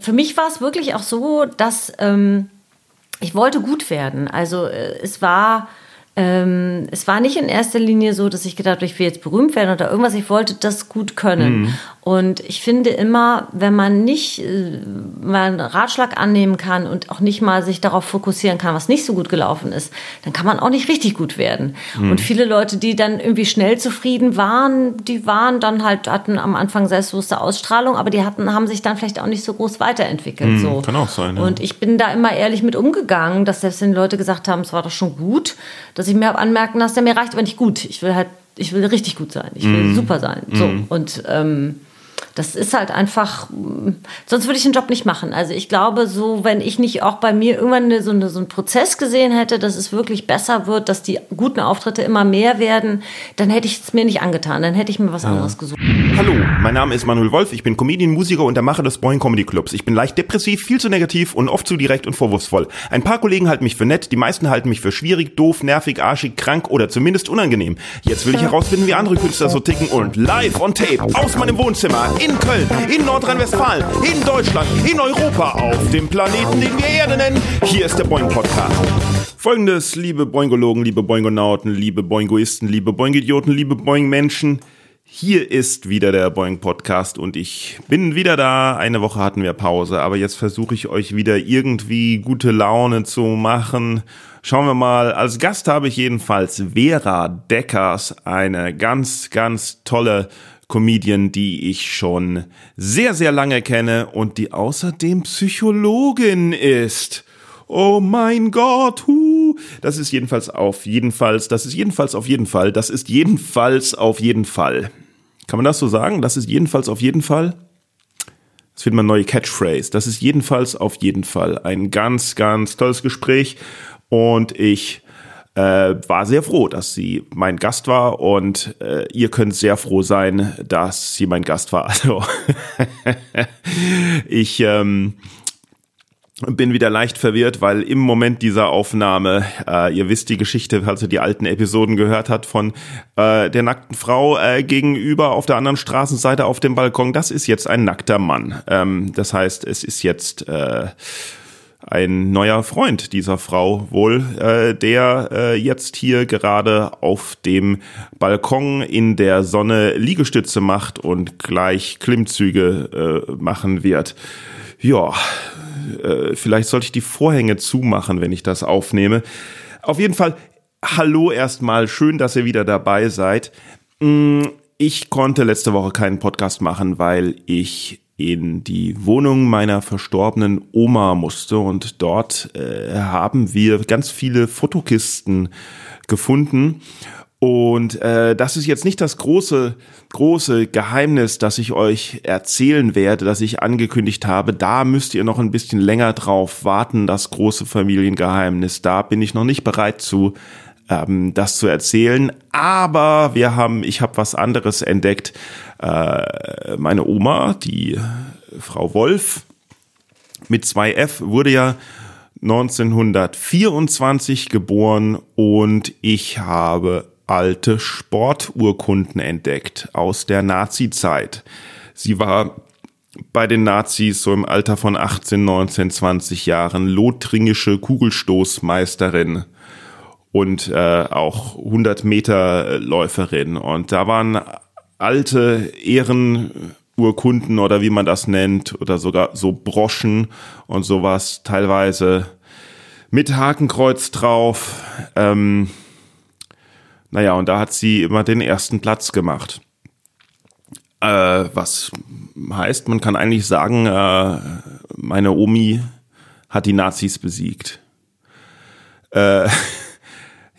Für mich war es wirklich auch so, dass ähm, ich wollte gut werden. Also äh, es war ähm, es war nicht in erster Linie so, dass ich gedacht habe, ich will jetzt berühmt werden oder irgendwas. Ich wollte das gut können. Mhm. Und ich finde immer, wenn man nicht äh, mal einen Ratschlag annehmen kann und auch nicht mal sich darauf fokussieren kann, was nicht so gut gelaufen ist, dann kann man auch nicht richtig gut werden. Mhm. Und viele Leute, die dann irgendwie schnell zufrieden waren, die waren dann halt, hatten am Anfang selbstbewusste Ausstrahlung, aber die hatten, haben sich dann vielleicht auch nicht so groß weiterentwickelt. Mhm, so. Kann auch sein. Ja. Und ich bin da immer ehrlich mit umgegangen, dass selbst wenn Leute gesagt haben, es war doch schon gut, dass ich mir habe anmerken lassen, der mir reicht aber nicht gut. Ich will halt, ich will richtig gut sein. Ich will mm. super sein. So. Mm. Und ähm, das ist halt einfach, sonst würde ich den Job nicht machen. Also ich glaube, so, wenn ich nicht auch bei mir irgendwann eine, so, eine, so einen Prozess gesehen hätte, dass es wirklich besser wird, dass die guten Auftritte immer mehr werden, dann hätte ich es mir nicht angetan. Dann hätte ich mir was ja. anderes gesucht. Hallo, mein Name ist Manuel Wolf. Ich bin Comedian, Musiker und der Macher des Boing Comedy Clubs. Ich bin leicht depressiv, viel zu negativ und oft zu direkt und vorwurfsvoll. Ein paar Kollegen halten mich für nett, die meisten halten mich für schwierig, doof, nervig, arschig, krank oder zumindest unangenehm. Jetzt will ich herausfinden, wie andere Künstler so ticken und live on tape aus meinem Wohnzimmer in Köln, in Nordrhein-Westfalen, in Deutschland, in Europa, auf dem Planeten, den wir Erde nennen. Hier ist der Boing Podcast. Folgendes, liebe Boingologen, liebe Boingonauten, liebe Boingoisten, liebe Boingidioten, liebe Boing-Menschen. Hier ist wieder der Boing Podcast und ich bin wieder da. Eine Woche hatten wir Pause, aber jetzt versuche ich euch wieder irgendwie gute Laune zu machen. Schauen wir mal. Als Gast habe ich jedenfalls Vera Deckers, eine ganz, ganz tolle Comedian, die ich schon sehr, sehr lange kenne und die außerdem Psychologin ist. Oh mein Gott, hu. Das ist jedenfalls auf jeden Fall, das ist jedenfalls auf jeden Fall, das ist jedenfalls auf jeden Fall. Kann man das so sagen? Das ist jedenfalls auf jeden Fall? Das wird meine neue Catchphrase. Das ist jedenfalls auf jeden Fall ein ganz, ganz tolles Gespräch und ich äh, war sehr froh, dass sie mein Gast war und äh, ihr könnt sehr froh sein, dass sie mein Gast war. Also ich ähm, bin wieder leicht verwirrt, weil im Moment dieser Aufnahme, äh, ihr wisst die Geschichte, falls ihr die alten Episoden gehört habt, von äh, der nackten Frau äh, gegenüber auf der anderen Straßenseite auf dem Balkon, das ist jetzt ein nackter Mann. Ähm, das heißt, es ist jetzt äh, ein neuer Freund dieser Frau wohl, äh, der äh, jetzt hier gerade auf dem Balkon in der Sonne Liegestütze macht und gleich Klimmzüge äh, machen wird. Ja, äh, vielleicht sollte ich die Vorhänge zumachen, wenn ich das aufnehme. Auf jeden Fall, hallo erstmal, schön, dass ihr wieder dabei seid. Mm, ich konnte letzte Woche keinen Podcast machen, weil ich in die Wohnung meiner verstorbenen Oma musste und dort äh, haben wir ganz viele Fotokisten gefunden und äh, das ist jetzt nicht das große, große Geheimnis, das ich euch erzählen werde, das ich angekündigt habe. Da müsst ihr noch ein bisschen länger drauf warten, das große Familiengeheimnis. Da bin ich noch nicht bereit zu, ähm, das zu erzählen. Aber wir haben, ich habe was anderes entdeckt. Äh, meine Oma, die Frau Wolf mit 2F, wurde ja 1924 geboren und ich habe alte Sporturkunden entdeckt aus der Nazi-Zeit. Sie war bei den Nazis so im Alter von 18, 19, 20 Jahren lothringische Kugelstoßmeisterin und äh, auch 100 Meter Läuferin. Und da waren alte Ehrenurkunden oder wie man das nennt oder sogar so Broschen und sowas teilweise mit Hakenkreuz drauf. Ähm, naja, und da hat sie immer den ersten Platz gemacht. Äh, was heißt, man kann eigentlich sagen, äh, meine Omi hat die Nazis besiegt. Äh,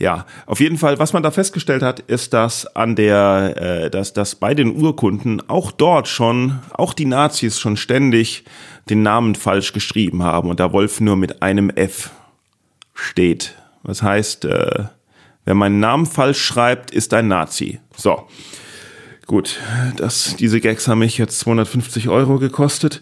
ja, auf jeden Fall, was man da festgestellt hat, ist, dass an der, äh, dass, dass bei den Urkunden auch dort schon, auch die Nazis schon ständig den Namen falsch geschrieben haben und da Wolf nur mit einem F steht. Was heißt, äh, Wer meinen Namen falsch schreibt, ist ein Nazi. So. Gut, das, diese Gags haben mich jetzt 250 Euro gekostet.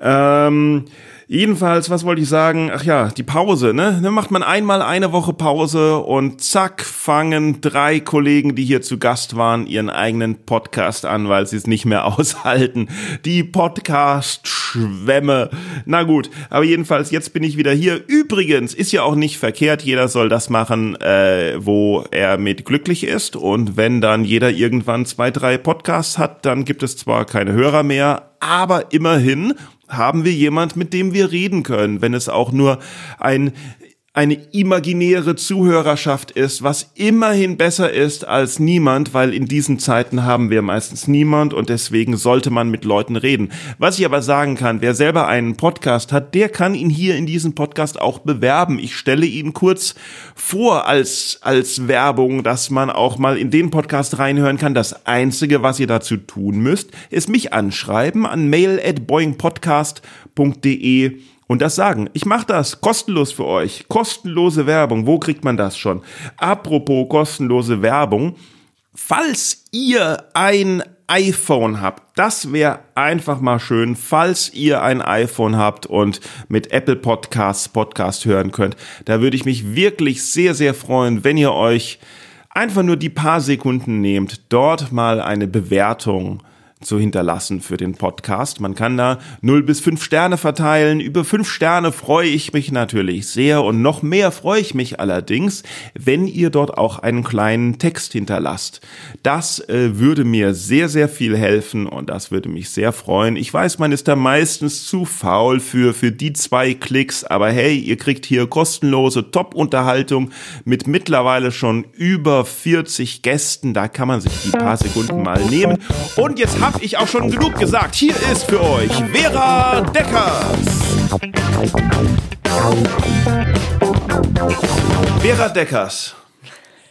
Ähm, Jedenfalls, was wollte ich sagen? Ach ja, die Pause, ne? Dann macht man einmal eine Woche Pause und zack, fangen drei Kollegen, die hier zu Gast waren, ihren eigenen Podcast an, weil sie es nicht mehr aushalten. Die Podcast-Schwämme. Na gut, aber jedenfalls, jetzt bin ich wieder hier. Übrigens, ist ja auch nicht verkehrt, jeder soll das machen, äh, wo er mit glücklich ist. Und wenn dann jeder irgendwann zwei, drei Podcasts hat, dann gibt es zwar keine Hörer mehr, aber immerhin haben wir jemand, mit dem wir reden können, wenn es auch nur ein eine imaginäre Zuhörerschaft ist, was immerhin besser ist als niemand, weil in diesen Zeiten haben wir meistens niemand und deswegen sollte man mit Leuten reden. Was ich aber sagen kann, wer selber einen Podcast hat, der kann ihn hier in diesem Podcast auch bewerben. Ich stelle ihn kurz vor als, als Werbung, dass man auch mal in den Podcast reinhören kann. Das einzige, was ihr dazu tun müsst, ist mich anschreiben an mail at boingpodcast.de und das sagen. Ich mache das kostenlos für euch. Kostenlose Werbung. Wo kriegt man das schon? Apropos kostenlose Werbung. Falls ihr ein iPhone habt, das wäre einfach mal schön, falls ihr ein iPhone habt und mit Apple Podcasts Podcast hören könnt. Da würde ich mich wirklich sehr, sehr freuen, wenn ihr euch einfach nur die paar Sekunden nehmt, dort mal eine Bewertung zu hinterlassen für den Podcast. Man kann da 0 bis 5 Sterne verteilen. Über 5 Sterne freue ich mich natürlich sehr und noch mehr freue ich mich allerdings, wenn ihr dort auch einen kleinen Text hinterlasst. Das äh, würde mir sehr, sehr viel helfen und das würde mich sehr freuen. Ich weiß, man ist da meistens zu faul für, für die zwei Klicks, aber hey, ihr kriegt hier kostenlose Top-Unterhaltung mit mittlerweile schon über 40 Gästen. Da kann man sich die paar Sekunden mal nehmen. Und jetzt hab ich auch schon genug gesagt. Hier ist für euch Vera Deckers. Vera Deckers,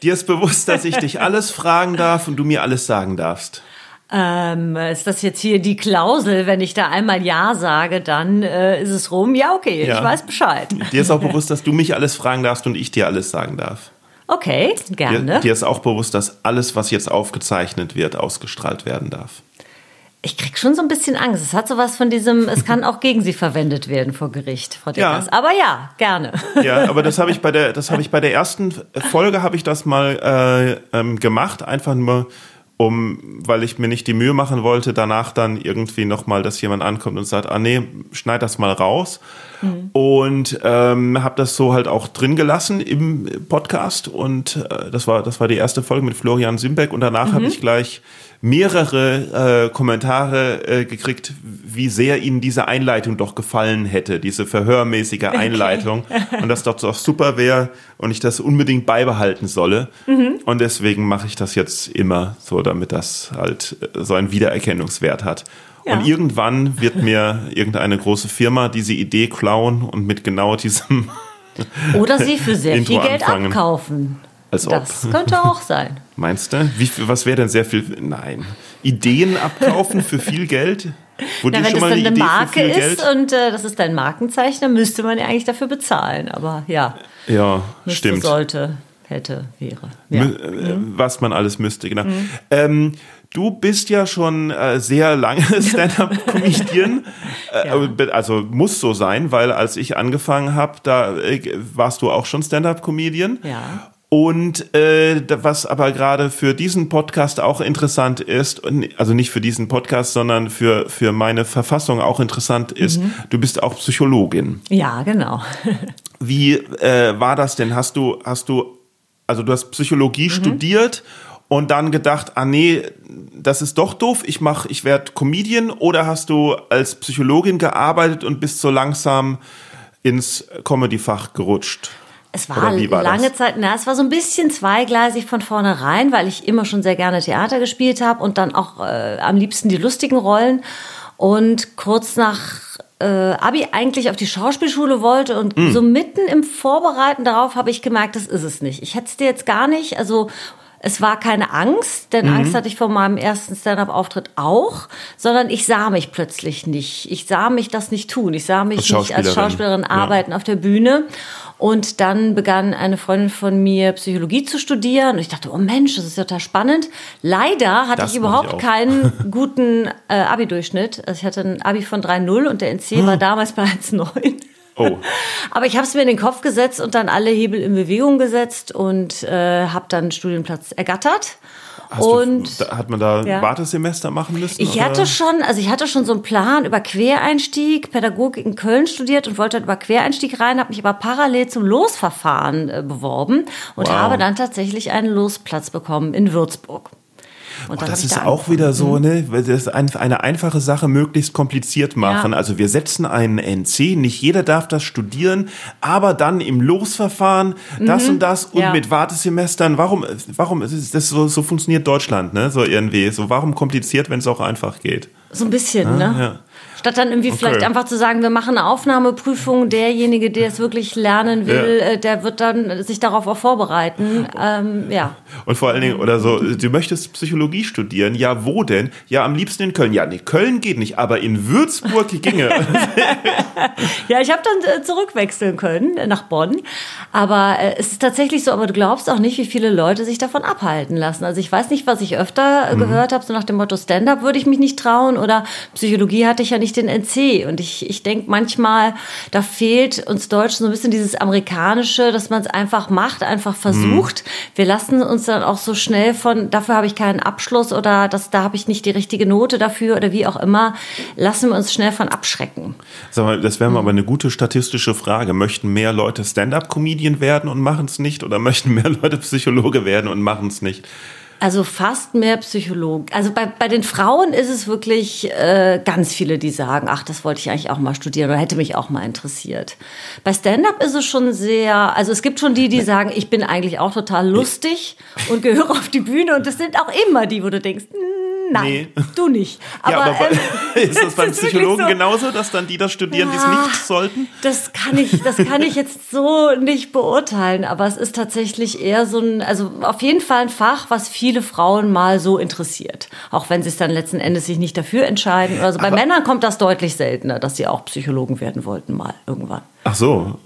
dir ist bewusst, dass ich dich alles fragen darf und du mir alles sagen darfst. Ähm, ist das jetzt hier die Klausel, wenn ich da einmal Ja sage, dann äh, ist es rum? Ja, okay, ja. ich weiß Bescheid. Dir ist auch bewusst, dass du mich alles fragen darfst und ich dir alles sagen darf. Okay, gerne. Dir, dir ist auch bewusst, dass alles, was jetzt aufgezeichnet wird, ausgestrahlt werden darf. Ich krieg schon so ein bisschen Angst. Es hat sowas von diesem, es kann auch gegen sie verwendet werden vor Gericht, Frau Deckers. Ja. Aber ja, gerne. Ja, aber das habe ich bei der, das habe ich bei der ersten Folge habe ich das mal äh, ähm, gemacht, einfach nur um, weil ich mir nicht die Mühe machen wollte, danach dann irgendwie nochmal, dass jemand ankommt und sagt, ah nee, schneid das mal raus. Mhm. Und ähm, habe das so halt auch drin gelassen im Podcast. Und äh, das war das war die erste Folge mit Florian Simbeck. Und danach mhm. habe ich gleich mehrere äh, Kommentare äh, gekriegt, wie sehr ihnen diese Einleitung doch gefallen hätte, diese verhörmäßige Einleitung. Okay. und das doch, doch super wäre und ich das unbedingt beibehalten solle. Mhm. Und deswegen mache ich das jetzt immer so, damit das halt äh, so einen Wiedererkennungswert hat. Ja. Und irgendwann wird mir irgendeine große Firma diese Idee klauen und mit genau diesem oder sie für sehr viel Geld anfangen. abkaufen. Als das ob. könnte auch sein. Meinst du? Wie, was wäre denn sehr viel? Nein. Ideen abkaufen für viel Geld? Wo Na, wenn das dann eine, eine Marke ist und äh, das ist dein Markenzeichen, dann müsste man ja eigentlich dafür bezahlen. Aber ja. Ja, stimmt. Sollte, hätte, wäre. Ja. Äh, mhm. Was man alles müsste, genau. Mhm. Ähm, Du bist ja schon äh, sehr lange Stand-up-Comedian. Äh, ja. Also muss so sein, weil als ich angefangen habe, da äh, warst du auch schon Stand-up-Comedian. Ja. Und äh, was aber gerade für diesen Podcast auch interessant ist, also nicht für diesen Podcast, sondern für, für meine Verfassung auch interessant ist, mhm. du bist auch Psychologin. Ja, genau. Wie äh, war das denn? Hast du, hast du, also du hast Psychologie mhm. studiert und dann gedacht, ah nee, das ist doch doof, ich mach, ich werde Comedian oder hast du als Psychologin gearbeitet und bist so langsam ins Comedy-Fach gerutscht? Es war, war lange das? Zeit, na, es war so ein bisschen zweigleisig von vornherein, weil ich immer schon sehr gerne Theater gespielt habe und dann auch äh, am liebsten die lustigen Rollen. Und kurz nach äh, Abi eigentlich auf die Schauspielschule wollte und mm. so mitten im Vorbereiten darauf habe ich gemerkt, das ist es nicht. Ich hätte es dir jetzt gar nicht, also es war keine Angst, denn Angst hatte ich vor meinem ersten Stand-up-Auftritt auch, sondern ich sah mich plötzlich nicht. Ich sah mich das nicht tun. Ich sah mich Als nicht als Schauspielerin. Schauspielerin Ja. arbeiten auf der Bühne. Und dann begann eine Freundin von mir Psychologie zu studieren. Und ich dachte, oh Mensch, das ist ja total spannend. Leider hatte Das ich ich überhaupt auch. keinen guten äh, Abi-Durchschnitt. Also ich hatte ein Abi von 3,0 und der NC war damals bei 1,9. Oh, Aber ich habe es mir in den Kopf gesetzt und dann alle Hebel in Bewegung gesetzt und äh, habe dann einen Studienplatz ergattert. hast und du, hat man da Ja. Wartesemester machen müssen? ich oder? hatte schon, also ich hatte schon so einen Plan über Quereinstieg, Pädagogik in Köln studiert und wollte dann über Quereinstieg rein, habe mich aber parallel zum Losverfahren äh, beworben und Wow. habe dann tatsächlich einen Losplatz bekommen in Würzburg. Und dann Das ist da auch wieder so, ne? Das ist ein, eine einfache Sache möglichst kompliziert machen. Ja. Also wir setzen einen NC, nicht jeder darf das studieren, aber dann im Losverfahren das und das und Mhm. Ja. mit Wartesemestern. Warum, warum ist das so, so funktioniert Deutschland, ne? So irgendwie. So warum kompliziert, wenn es auch einfach geht? So ein bisschen, ne? Ja. Statt dann irgendwie vielleicht einfach zu sagen, wir machen eine Aufnahmeprüfung, derjenige, der es wirklich lernen will, Ja. äh, der wird dann sich darauf auch vorbereiten. Ähm, ja. Und vor allen Dingen, oder so, du möchtest Psychologie studieren. Ja, wo denn? Ja, am liebsten in Köln. Ja, nee, Köln geht nicht, aber in Würzburg ginge. Ja, ich habe dann äh, zurückwechseln können äh, nach Bonn. Aber es ist tatsächlich so, aber du glaubst auch nicht, wie viele Leute sich davon abhalten lassen. Also ich weiß nicht, was ich öfter Mhm. gehört habe, so nach dem Motto Stand-up würde ich mich nicht trauen oder Psychologie hatte ich ja nicht den NC. Und ich, ich denke manchmal, da fehlt uns Deutschen so ein bisschen dieses Amerikanische, dass man es einfach macht, einfach versucht. Wir lassen uns dann auch so schnell von, dafür habe ich keinen Abschluss oder das, da habe ich nicht die richtige Note dafür oder wie auch immer, lassen wir uns schnell von abschrecken. Sag mal, das wäre mal aber eine gute statistische Frage. Möchten mehr Leute Stand-up-Comedian werden und machen es nicht? Oder möchten mehr Leute Psychologe werden und machen es nicht? Also fast mehr Psychologen. Also bei, bei den Frauen ist es wirklich äh, ganz viele, die sagen, ach, das wollte ich eigentlich auch mal studieren oder hätte mich auch mal interessiert. Bei Stand-up ist es schon sehr, also es gibt schon die, die sagen, ich bin eigentlich auch total lustig und gehöre auf die Bühne und das sind auch immer die, wo du denkst, "Mm, nein, Nee. du nicht. ja, aber ähm, ist das beim Psychologen so. genauso, dass dann die das studieren, die es Ja. nicht sollten? Das kann ich, das kann ich jetzt so nicht beurteilen, aber es ist tatsächlich eher so ein, also auf jeden Fall ein Fach, was viele Frauen mal so interessiert. Auch wenn sie es dann letzten Endes sich nicht dafür entscheiden. Also bei Männern kommt das deutlich seltener, dass sie auch Psychologen werden wollten mal irgendwann. Ach so.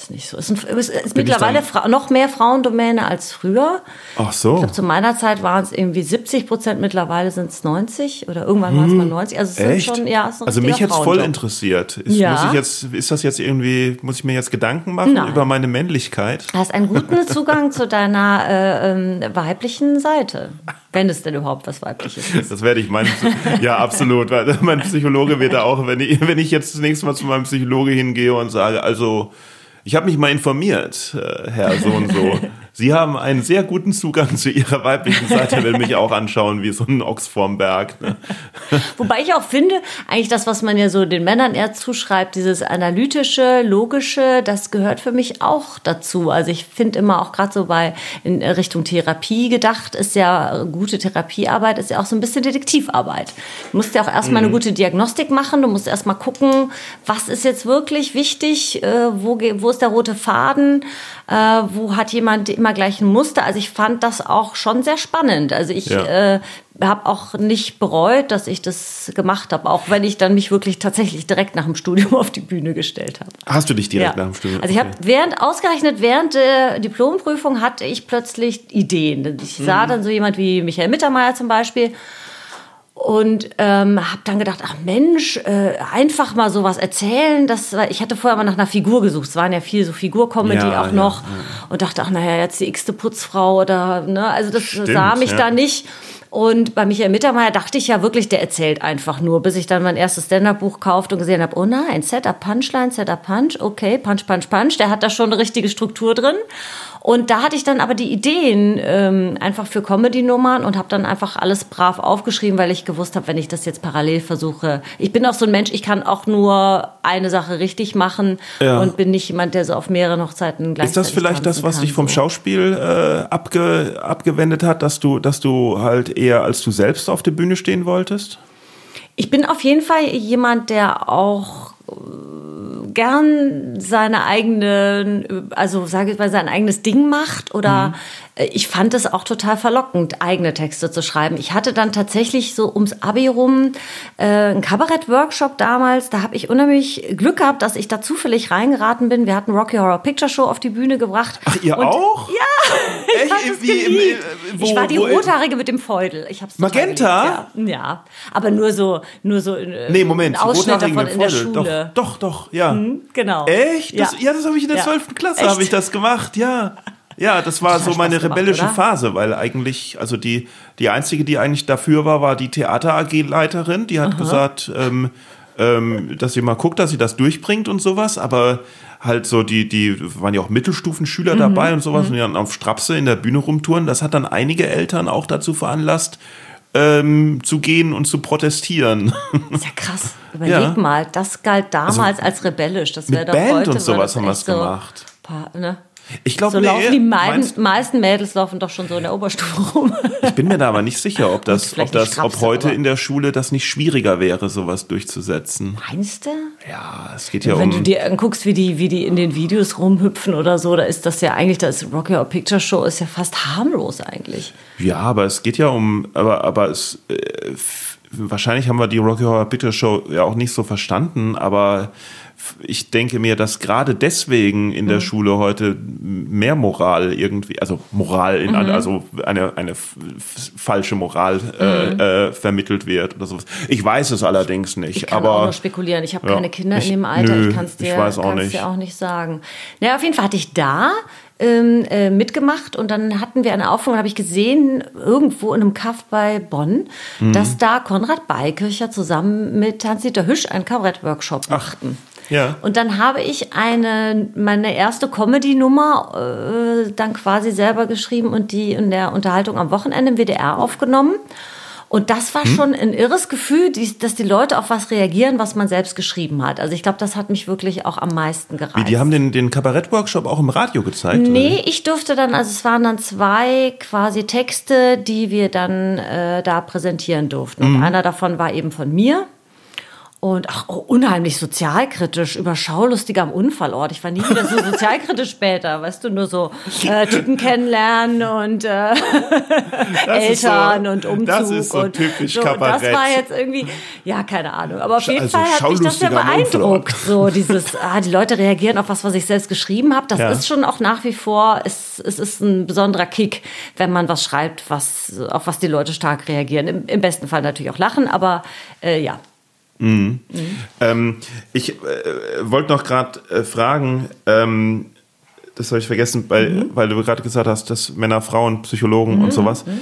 Ist nicht so. Es ist, es ist mittlerweile noch mehr Frauendomäne als früher. Ach so. Ich glaube, zu meiner Zeit waren es irgendwie 70 Prozent, mittlerweile sind es 90 oder irgendwann waren es mal 90. Also es sind Hm. Echt? schon, ja, es ist also mich jetzt voll interessiert. Ist, Ja. muss ich jetzt, ist das jetzt irgendwie, muss ich mir jetzt Gedanken machen Nein. über meine Männlichkeit? Du hast einen guten Zugang zu deiner äh, ähm, weiblichen Seite. Wenn es denn überhaupt was weibliches ist. Das werde ich meinen. Ja, absolut. Weil mein Psychologe wird da auch, wenn ich, wenn ich jetzt das nächste Mal zu meinem Psychologe hingehe und sage, also, ich habe mich mal informiert, äh, Herr so und so. Sie haben einen sehr guten Zugang zu Ihrer weiblichen Seite, will mich auch anschauen wie so ein Ochs vorm Berg. Ne? Wobei ich auch finde, eigentlich das, was man ja so den Männern eher zuschreibt, dieses analytische, logische, das gehört für mich auch dazu. Also ich finde immer auch gerade so bei in Richtung Therapie gedacht, ist ja gute Therapiearbeit, ist ja auch so ein bisschen Detektivarbeit. Du musst ja auch erstmal eine gute Diagnostik machen, du musst erstmal gucken, was ist jetzt wirklich wichtig, äh, wo, wo ist der rote Faden, äh, wo hat jemand immer gleich ein Muster. Also ich fand das auch schon sehr spannend. Also ich Ja. äh, habe auch nicht bereut, dass ich das gemacht habe, auch wenn ich dann mich wirklich tatsächlich direkt nach dem Studium auf die Bühne gestellt habe. Hast du dich direkt nach dem Studium? Also ich habe während ausgerechnet während der Diplomprüfung hatte ich plötzlich Ideen. Ich sah dann so jemand wie Michael Mittermeier zum Beispiel und ähm, habe dann gedacht, ach Mensch, äh, einfach mal sowas erzählen. Das, war- ich hatte vorher mal nach einer Figur gesucht. Es waren ja viel so Figurcomedy Ja, auch ja, noch und dachte, ach naja, jetzt die x-te Putzfrau oder ne, also das Stimmt, sah mich ja. da nicht. Und bei Michael Mittermeier dachte ich ja wirklich, der erzählt einfach nur, bis ich dann mein erstes Stand-Up-Buch kaufte und gesehen habe, oh nein, Setup Punchline, Setup Punch, okay, Punch, Punch, Punch, der hat da schon eine richtige Struktur drin. Und da hatte ich dann aber die Ideen ähm, einfach für Comedy-Nummern und habe dann einfach alles brav aufgeschrieben, weil ich gewusst habe, wenn ich das jetzt parallel versuche. Ich bin auch so ein Mensch, ich kann auch nur eine Sache richtig machen Ja. und bin nicht jemand, der so auf mehreren Hochzeiten gleichzeitig Ist das vielleicht das, was kann, dich vom so. Schauspiel äh, abge, abgewendet hat, dass du, dass du halt eher als du selbst auf der Bühne stehen wolltest? Ich bin auf jeden Fall jemand, der auch äh, gern seine eigene, also sage ich mal, sein eigenes Ding macht oder mhm. ich fand es auch total verlockend, eigene Texte zu schreiben. Ich hatte dann tatsächlich so ums Abi rum äh, einen Kabarett-Workshop damals. Da habe ich unheimlich Glück gehabt, dass ich da zufällig reingeraten bin. Wir hatten Rocky Horror Picture Show auf die Bühne gebracht. Ach, ihr auch? Ja. Ich, Wie, im, äh, wo, ich war die Rothaarige mit dem Feudel. Ich hab's Magenta? Ja. ja. aber nur so, nur so äh, nee, Moment, Ausschnitt davon in der Schule. Doch, doch, doch ja. Mhm, genau. Echt? Das, ja. ja, das habe ich in der 12. Klasse habe ich das gemacht, ja. Ja, das war so meine gemacht, rebellische oder? Phase, weil eigentlich, also die, die einzige, die eigentlich dafür war, war die Theater AG-Leiterin. Die hat Aha. gesagt, ähm, ähm, dass sie mal guckt, dass sie das durchbringt und sowas, aber halt so die, die waren ja auch Mittelstufenschüler mhm. dabei und sowas mhm. und die dann auf Strapse in der Bühne rumtouren. Das hat dann einige Eltern auch dazu veranlasst, ähm, zu gehen und zu protestieren. Das ist ja krass. Überleg ja. mal, das galt damals also, als rebellisch. Das wäre doch Band heute und sowas haben wir es so gemacht. Paar, ne? Ich glaube, so laufen die meisten, meisten Mädels laufen doch schon so in der Oberstufe rum. Ich bin mir da aber nicht sicher, ob das, ob das, Krabse, ob heute in der Schule das nicht schwieriger wäre, sowas durchzusetzen. Meinst du? Ja, es geht ja Wenn um. Wenn du dir anguckst, wie die, wie die in den Videos rumhüpfen oder so, da ist das ja eigentlich, das Rocky Horror Picture Show ist ja fast harmlos eigentlich. Ja, aber es geht ja um, aber, aber es, äh, wahrscheinlich haben wir die Rocky Horror Picture Show ja auch nicht so verstanden, aber ich denke mir, dass gerade deswegen in der mhm. Schule heute mehr Moral irgendwie, also Moral, in, mhm. also eine, eine falsche Moral äh, mhm. äh, vermittelt wird oder sowas. Ich weiß es allerdings nicht. Ich kann aber, auch nur spekulieren. Ich habe ja, keine Kinder ich, in dem Alter. Nö, ich kann es dir, auch nicht. dir auch nicht sagen. Naja, auf jeden Fall hatte ich da ähm, äh, mitgemacht und dann hatten wir eine Aufführung, habe ich gesehen, irgendwo in einem Kaff bei Bonn, mhm. dass da Konrad Beikircher zusammen mit Hans-Dieter Hüsch einen Kabarett-Workshop machten. Ja. Und dann habe ich eine, meine erste Comedy-Nummer äh, dann quasi selber geschrieben und die in der Unterhaltung am Wochenende im WDR aufgenommen. Und das war hm? schon ein irres Gefühl, dass die Leute auf was reagieren, was man selbst geschrieben hat. Also ich glaube, das hat mich wirklich auch am meisten gereizt. Wie, die haben den, den Kabarett-Workshop auch im Radio gezeigt? Nee, oder? ich durfte dann, also es waren dann zwei quasi Texte, die wir dann äh, da präsentieren durften. Und mhm. einer davon war eben von mir und ach, oh, unheimlich sozialkritisch, über Schaulustiger am Unfallort. Ich war nie wieder so sozialkritisch später, weißt du, nur so äh, Typen kennenlernen und äh, Eltern so, und Umzug. Das ist so und typisch so, Kabarett. Das war jetzt irgendwie, ja, keine Ahnung. Aber auf jeden also, Fall hat mich das sehr beeindruckt. So dieses, ah, die Leute reagieren auf was, was ich selbst geschrieben habe. Das ja. ist schon auch nach wie vor, es, es ist ein besonderer Kick, wenn man was schreibt, was, auf was die Leute stark reagieren. Im, im besten Fall natürlich auch lachen, aber äh, ja, Mhm. Mhm. Ähm, ich äh, wollte noch gerade äh, fragen, ähm, das habe ich vergessen, weil, mhm. weil du gerade gesagt hast, dass Männer, Frauen, Psychologen und mhm. sowas. Mhm.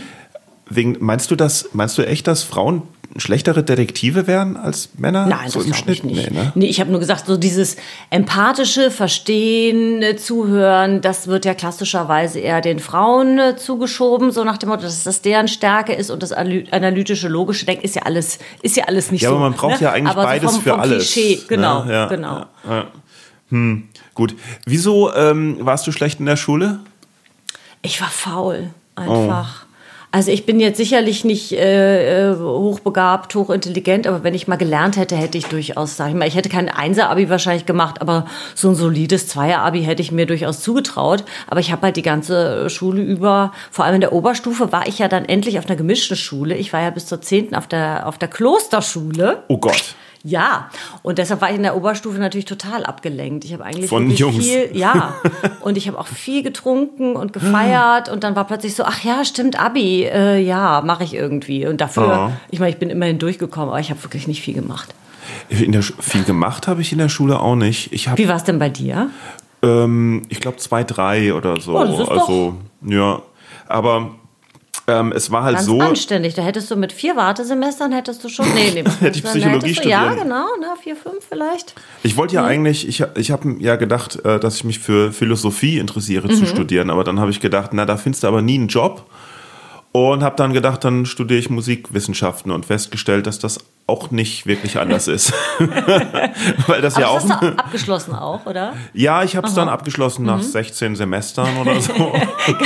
Wegen, meinst du das, meinst du echt, dass Frauen schlechtere Detektive wären als Männer? Nein, so das im Schnitt ich nicht. Nee, ne? nee ich habe nur gesagt, so dieses empathische Verstehen, äh, Zuhören, das wird ja klassischerweise eher den Frauen äh, zugeschoben, so nach dem Motto, dass das deren Stärke ist und das analytische, logische Denken ist ja alles, ist ja alles nicht ja, so. Ja, aber man braucht ne? ja eigentlich aber beides so vom, für vom alles. Klischee, genau, ne? ja, genau. Ja, hm, gut. Wieso ähm, warst du schlecht in der Schule? Ich war faul, einfach. Oh. Also ich bin jetzt sicherlich nicht äh, äh, hochbegabt, hochintelligent, aber wenn ich mal gelernt hätte, hätte ich durchaus, sag ich mal, ich hätte kein Einser-Abi wahrscheinlich gemacht, aber so ein solides Zweier-Abi hätte ich mir durchaus zugetraut. Aber ich habe halt die ganze Schule über, vor allem in der Oberstufe, war ich ja dann endlich auf einer gemischten Schule. Ich war ja bis zur zehnten auf der, auf der Klosterschule. Oh Gott. Ja, und deshalb war ich in der Oberstufe natürlich total abgelenkt. Ich habe eigentlich Von Jungs. viel, ja, und ich habe auch viel getrunken und gefeiert und dann war plötzlich so, ach ja, stimmt, Abi, äh, ja, mache ich irgendwie. Und dafür, oh. ich meine, ich bin immerhin durchgekommen, aber ich habe wirklich nicht viel gemacht. In der, viel gemacht habe ich in der Schule auch nicht. Ich hab, Wie war es denn bei dir? Ähm, ich glaube zwei, drei oder so. Oh, also, doch ja. Aber ähm, es war halt Ganz so. anständig. Da hättest du mit vier Wartesemestern hättest du schon. Nee, nee, hätte ich Psychologie studiert. Ja, genau, ne, vier, fünf vielleicht. Ich wollte ja mhm. eigentlich, ich, ich habe ja gedacht, äh, dass ich mich für Philosophie interessiere mhm. zu studieren, aber dann habe ich gedacht, na, da findest du aber nie einen Job. Und habe dann gedacht, dann studiere ich Musikwissenschaften und festgestellt, dass das auch nicht wirklich anders ist. Weil das Aber ja auch. hast du abgeschlossen auch, oder? Ja, ich habe es dann abgeschlossen nach 16 Semestern oder so.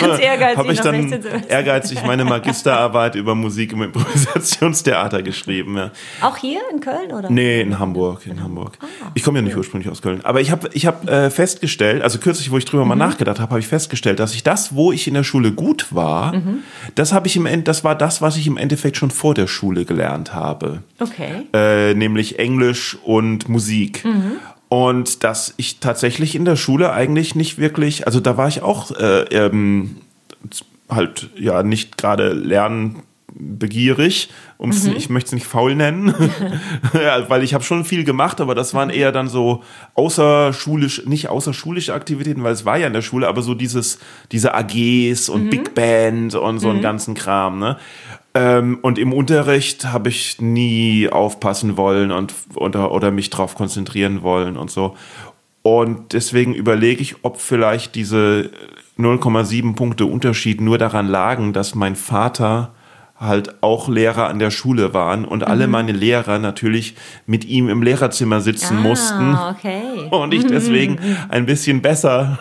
Ganz ehrgeizig habe ich dann 16 Semestern. ehrgeizig meine Magisterarbeit über Musik im Improvisationstheater geschrieben. Ja. Auch hier in Köln, oder? Nee, in Hamburg, in Hamburg. Ah, Ich komme ja nicht ursprünglich aus Köln. Aber ich habe ich hab, äh, festgestellt, also kürzlich, wo ich drüber Mhm. mal nachgedacht habe, habe ich festgestellt, dass ich das, wo ich in der Schule gut war, Mhm. das habe ich im End, das war das, was ich im Endeffekt schon vor der Schule gelernt habe. Okay. Äh, nämlich Englisch und Musik. Mhm. Und dass ich tatsächlich in der Schule eigentlich nicht wirklich, also da war ich auch äh, ähm, halt ja nicht gerade lernbegierig, um's, Mhm. ich möchte es nicht faul nennen, ja, weil ich habe schon viel gemacht, aber das waren eher dann so außerschulisch, nicht außerschulische Aktivitäten, weil es war ja in der Schule, aber so dieses, diese AGs Mhm. und Big Band und so einen ganzen Kram, ne? Ähm, und im Unterricht habe ich nie aufpassen wollen und oder, oder mich drauf konzentrieren wollen und so. Und deswegen überlege ich, ob vielleicht diese 0,7 Punkte Unterschied nur daran lagen, dass mein Vater halt auch Lehrer an der Schule waren und alle meine Lehrer natürlich mit ihm im Lehrerzimmer sitzen mussten Ah, okay. und ich deswegen ein bisschen besser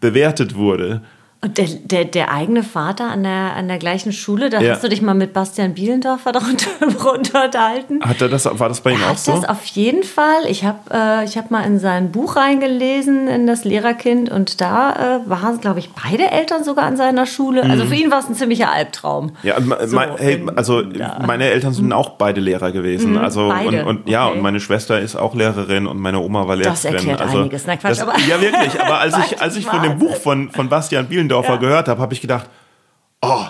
bewertet wurde. Und der, der, der eigene Vater an der, an der gleichen Schule, da Ja. hast du dich mal mit Bastian Bielendorfer darunter unterhalten? Hat er das, war das bei ihm auch Hat so? das auf jeden Fall. Ich habe äh, ich hab mal in sein Buch reingelesen, in das Lehrerkind, und da äh, waren, glaube ich, beide Eltern sogar an seiner Schule. Also für ihn war es ein ziemlicher Albtraum. Ja, So, mein, hey, also ja. meine Eltern sind auch beide Lehrer gewesen. Also beide, und, und ja, okay. und meine Schwester ist auch Lehrerin und meine Oma war Lehrerin. Das erklärt also, einiges. Na, Quatsch, das, aber- ja wirklich. Aber als ich als ich von dem. Buch von von Bastian Bielendorfer Ja. gehört habe, habe ich gedacht, oh,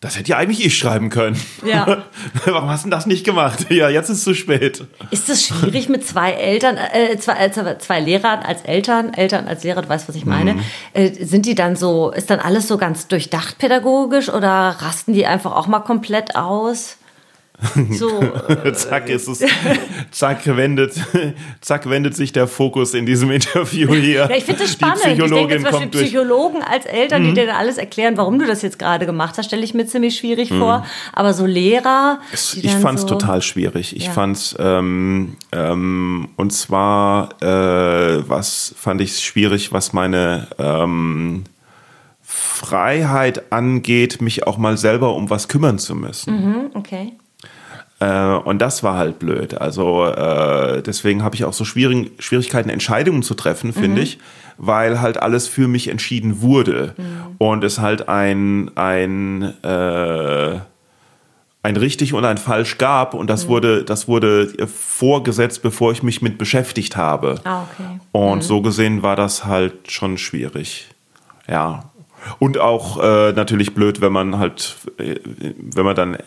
das hätte ja eigentlich ich schreiben können. Ja. Warum hast du das nicht gemacht? Ja, jetzt ist es zu spät. Ist es schwierig mit zwei Eltern, äh, zwei, äh, zwei Lehrern als Eltern, Eltern als Lehrer, du weißt, was ich meine, Mhm. äh, sind die dann so, ist dann alles so ganz durchdacht pädagogisch oder rasten die einfach auch mal komplett aus? So, äh, zack ist es, zack wendet, zack wendet sich der Fokus in diesem Interview hier. ja, ich finde das spannend. Die ich denke Psychologin zum Beispiel kommt durch. Mhm. Psychologen als Eltern, die dir dann alles erklären, warum du das jetzt gerade gemacht hast, stelle ich mir ziemlich schwierig vor. Aber so Lehrer. Mhm. Ich fand es so, total schwierig. Ich Ja. fand's ähm, ähm, und zwar äh, was fand ich schwierig, was meine ähm, Freiheit angeht, mich auch mal selber um was kümmern zu müssen. Hm, Okay. Äh, und das war halt blöd. Also äh, deswegen habe ich auch so schwierig, Schwierigkeiten, Entscheidungen zu treffen, finde ich, weil halt alles für mich entschieden wurde. Und es halt ein, ein, äh, ein richtig und ein falsch gab. Und das wurde, das wurde vorgesetzt, bevor ich mich mit beschäftigt habe. Ah, okay. Und so gesehen war das halt schon schwierig. Ja. Und auch äh, natürlich blöd, wenn man halt, äh, wenn man dann, äh,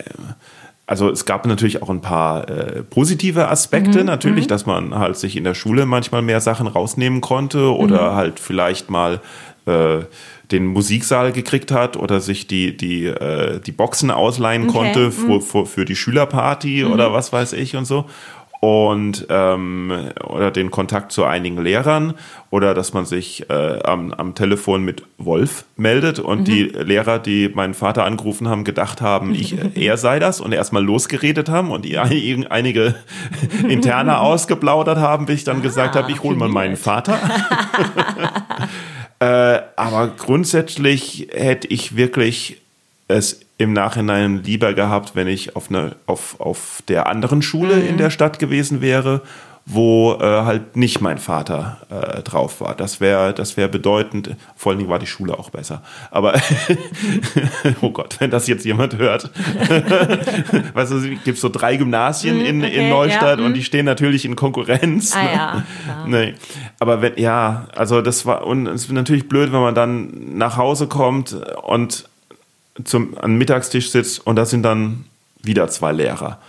also es gab natürlich auch ein paar äh, positive Aspekte. Natürlich, dass man halt sich in der Schule manchmal mehr Sachen rausnehmen konnte oder halt vielleicht mal äh, den Musiksaal gekriegt hat oder sich die, die, äh, die Boxen ausleihen Okay, konnte für, für, für die Schülerparty oder was weiß ich und so und ähm, oder den Kontakt zu einigen Lehrern oder dass man sich äh, am, am Telefon mit Wolf meldet und die Lehrer, die meinen Vater angerufen haben, gedacht haben, ich, er sei das und erstmal losgeredet haben und die ein- einige interne ausgeplaudert haben, bis ich dann gesagt habe, ich hole mal meinen Vater. Äh, aber grundsätzlich hätte ich wirklich es im Nachhinein lieber gehabt, wenn ich auf, eine, auf, auf der anderen Schule in der Stadt gewesen wäre, wo äh, halt nicht mein Vater äh, drauf war. Das wäre das wär bedeutend. Vor allen Dingen war die Schule auch besser. Aber, oh Gott, wenn das jetzt jemand hört. weißt du, es gibt so drei Gymnasien in, okay, in Neustadt ja, und die stehen natürlich in Konkurrenz. Ah ne? ja, klar. Nee. Aber wenn, ja, also das war, und es ist natürlich blöd, wenn man dann nach Hause kommt und zum, an den Mittagstisch sitzt und da sind dann wieder zwei Lehrer.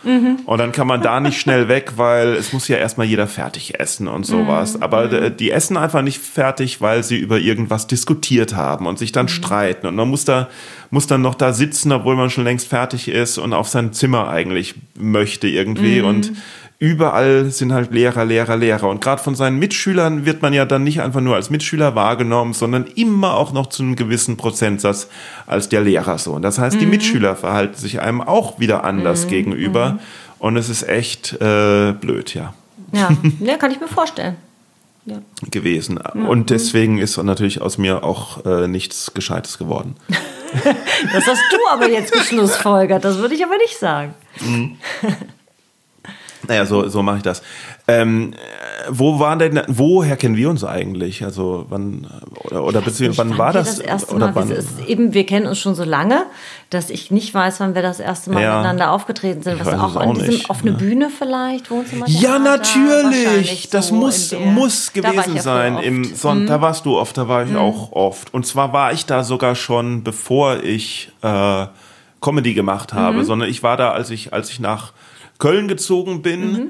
Und dann kann man da nicht schnell weg, weil es muss ja erstmal jeder fertig essen und sowas. Aber äh, die essen einfach nicht fertig, weil sie über irgendwas diskutiert haben und sich dann streiten. Und man muss da, muss dann noch da sitzen, obwohl man schon längst fertig ist und auf sein Zimmer eigentlich möchte irgendwie. Und überall sind halt Lehrer, Lehrer, Lehrer. Und gerade von seinen Mitschülern wird man ja dann nicht einfach nur als Mitschüler wahrgenommen, sondern immer auch noch zu einem gewissen Prozentsatz als der Lehrer so. Und das heißt, die Mitschüler verhalten sich einem auch wieder anders gegenüber. Und es ist echt äh, blöd, ja. Ja, ja, kann ich mir vorstellen. Ja. gewesen. Und deswegen ist natürlich aus mir auch äh, nichts Gescheites geworden. Das hast du aber jetzt geschlussfolgert, das würde ich aber nicht sagen. Naja, so, so mache ich das. Ähm, äh, wo war denn, woher kennen wir uns eigentlich? Also wann oder, oder beziehungsweise wann war das? das erste oder Mal, wann? es ist, eben, wir kennen uns schon so lange, dass ich nicht weiß, wann wir das erste Mal Ja. miteinander aufgetreten sind. Was auch es an auch diesem, auf eine ne? Bühne vielleicht, Wohnzimmer. Ja, natürlich. Das so muss, der- muss gewesen ja sein. Mhm. Im Son Da warst du oft, da war ich auch oft. Und zwar war ich da sogar schon, bevor ich äh, Comedy gemacht Mhm. habe, sondern ich war da, als ich, als ich nach Köln gezogen bin. Mhm.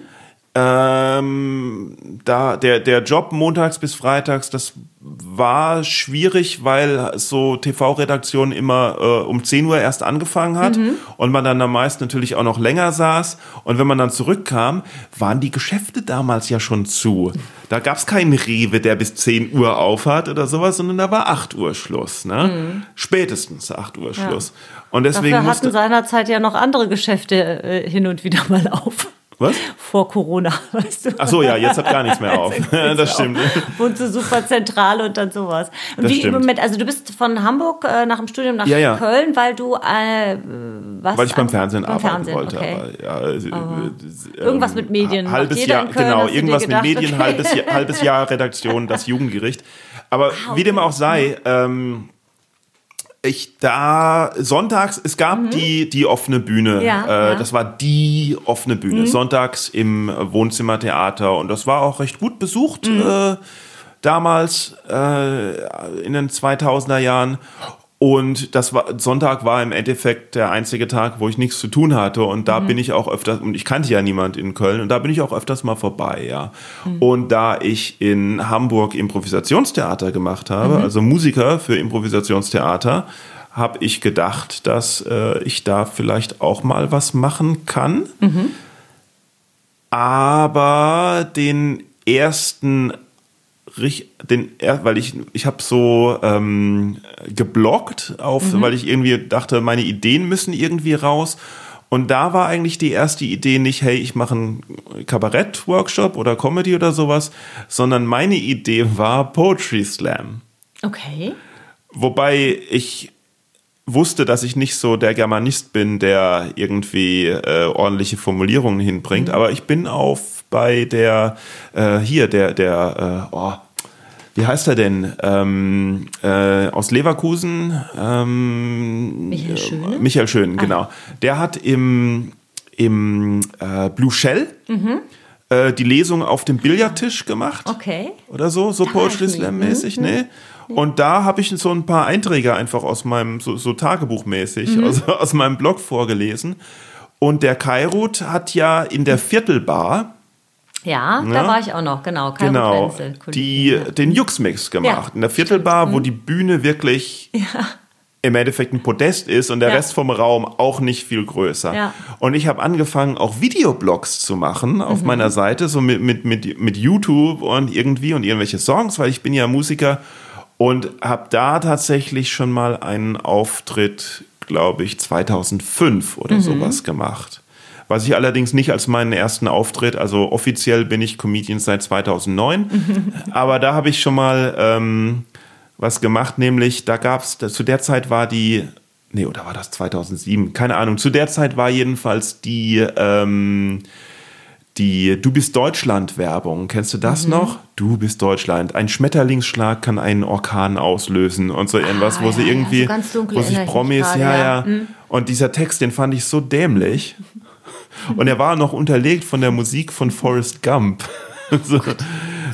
Ähm, da der, der Job montags bis freitags, das war schwierig, weil so TV-Redaktion immer äh, um 10 Uhr erst angefangen hat Mhm. und man dann am meisten natürlich auch noch länger saß. Und wenn man dann zurückkam, waren die Geschäfte damals ja schon zu. Da gab es keinen Rewe, der bis 10 Uhr aufhat oder sowas, sondern da war 8 Uhr Schluss. Ne? Spätestens 8 Uhr Schluss. Und deswegen. Dafür hatten seinerzeit ja noch andere Geschäfte äh, hin und wieder mal auf. Was? Vor Corona, weißt du. Ach so, ja, jetzt hat gar nichts mehr auf. das stimmt. Und so super zentral und dann sowas. Und Das wie stimmt. im Moment, also du bist von Hamburg äh, nach dem Studium nach Ja, ja. Köln, weil du äh, was? Weil ich beim Fernsehen beim arbeiten Fernsehen, wollte. okay. Aber, ja, äh, äh, Irgendwas ähm, mit Medien Halbes Jahr, Köln, genau, irgendwas mit gedacht, Medien, okay. halbes, Jahr, halbes Jahr Redaktion, das Jugendgericht. Aber wie dem auch sei, ähm, ich da sonntags, es gab die, die offene Bühne. Mhm. Ja, äh, ja. Mhm. Das war die offene Bühne. Sonntags im Wohnzimmertheater. Und das war auch recht gut besucht Mhm. äh, damals äh, in den 2000er Jahren. Und das war, Sonntag war im Endeffekt der einzige Tag, wo ich nichts zu tun hatte. Und da bin ich auch öfters, und ich kannte ja niemand in Köln, und da bin ich auch öfters mal vorbei, ja. Und da ich in Hamburg Improvisationstheater gemacht habe, also Musiker für Improvisationstheater, habe ich gedacht, dass äh, ich da vielleicht auch mal was machen kann. Aber den ersten den weil ich ich habe so ähm, geblockt auf weil ich irgendwie dachte meine Ideen müssen irgendwie raus. Und da war eigentlich die erste Idee nicht hey ich mache einen Kabarett Workshop oder Comedy oder sowas sondern meine Idee war Poetry Slam. Okay. Wobei ich wusste, dass ich nicht so der Germanist bin, der irgendwie äh, ordentliche Formulierungen hinbringt, aber ich bin auf bei der äh, hier der der äh, oh, wie heißt er denn ähm, äh, aus Leverkusen ähm, Michael äh, Michael Schön genau der hat im im äh, Blue Shell äh, die Lesung auf dem Billardtisch gemacht Okay. oder so, so Poetry ich nie. Slam mäßig, ne? Und da habe ich so ein paar Einträge einfach aus meinem, so, so Tagebuchmäßig, Mhm. aus, aus meinem Blog vorgelesen. Und der Kairut hat ja in der Viertelbar, Ja, Ja. da war ich auch noch, genau. Kai genau, Rutwenzel, die, ja. den Jux-Mix gemacht. Ja, in der Viertelbar, Mhm. wo die Bühne wirklich im Endeffekt ein Podest ist und der Ja. Rest vom Raum auch nicht viel größer. Ja. Und ich habe angefangen, auch Videoblogs zu machen Mhm. auf meiner Seite, so mit, mit, mit, mit YouTube und irgendwie und irgendwelche Songs, weil ich bin ja Musiker und habe da tatsächlich schon mal einen Auftritt, glaube ich, 2005 oder Mhm. sowas gemacht. Was ich allerdings nicht als meinen ersten Auftritt, also offiziell bin ich Comedian seit 2009, aber da habe ich schon mal ähm, was gemacht, nämlich da gab es, zu der Zeit war die, nee, oder war das 2007? Keine Ahnung. Zu der Zeit war jedenfalls die, ähm, die Du bist Deutschland Werbung. Kennst du das noch? Du bist Deutschland. Ein Schmetterlingsschlag kann einen Orkan auslösen und so irgendwas, wo ja, sie ja, irgendwie, so ganz dunkel wo sich Promis, ja, ja. ja. Und dieser Text, den fand ich so dämlich. Und er war noch unterlegt von der Musik von Forrest Gump. so.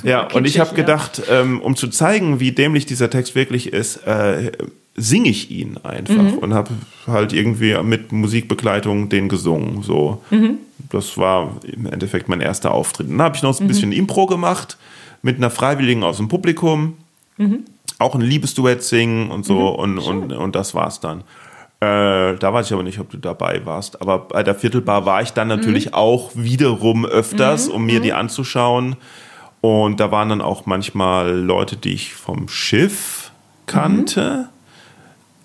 Ja, und ich habe gedacht, ähm, um zu zeigen, wie dämlich dieser Text wirklich ist, äh, singe ich ihn einfach Mhm. und habe halt irgendwie mit Musikbegleitung den gesungen. So, Mhm. das war im Endeffekt mein erster Auftritt. Dann habe ich noch Mhm. ein bisschen Impro gemacht mit einer Freiwilligen aus dem Publikum, Mhm. auch ein Liebesduett singen und so und, und, und das war's dann. Äh, da weiß ich aber nicht, ob du dabei warst. Aber bei der Viertelbar war ich dann natürlich Mhm. auch wiederum öfters, um mir die anzuschauen. Und da waren dann auch manchmal Leute, die ich vom Schiff kannte.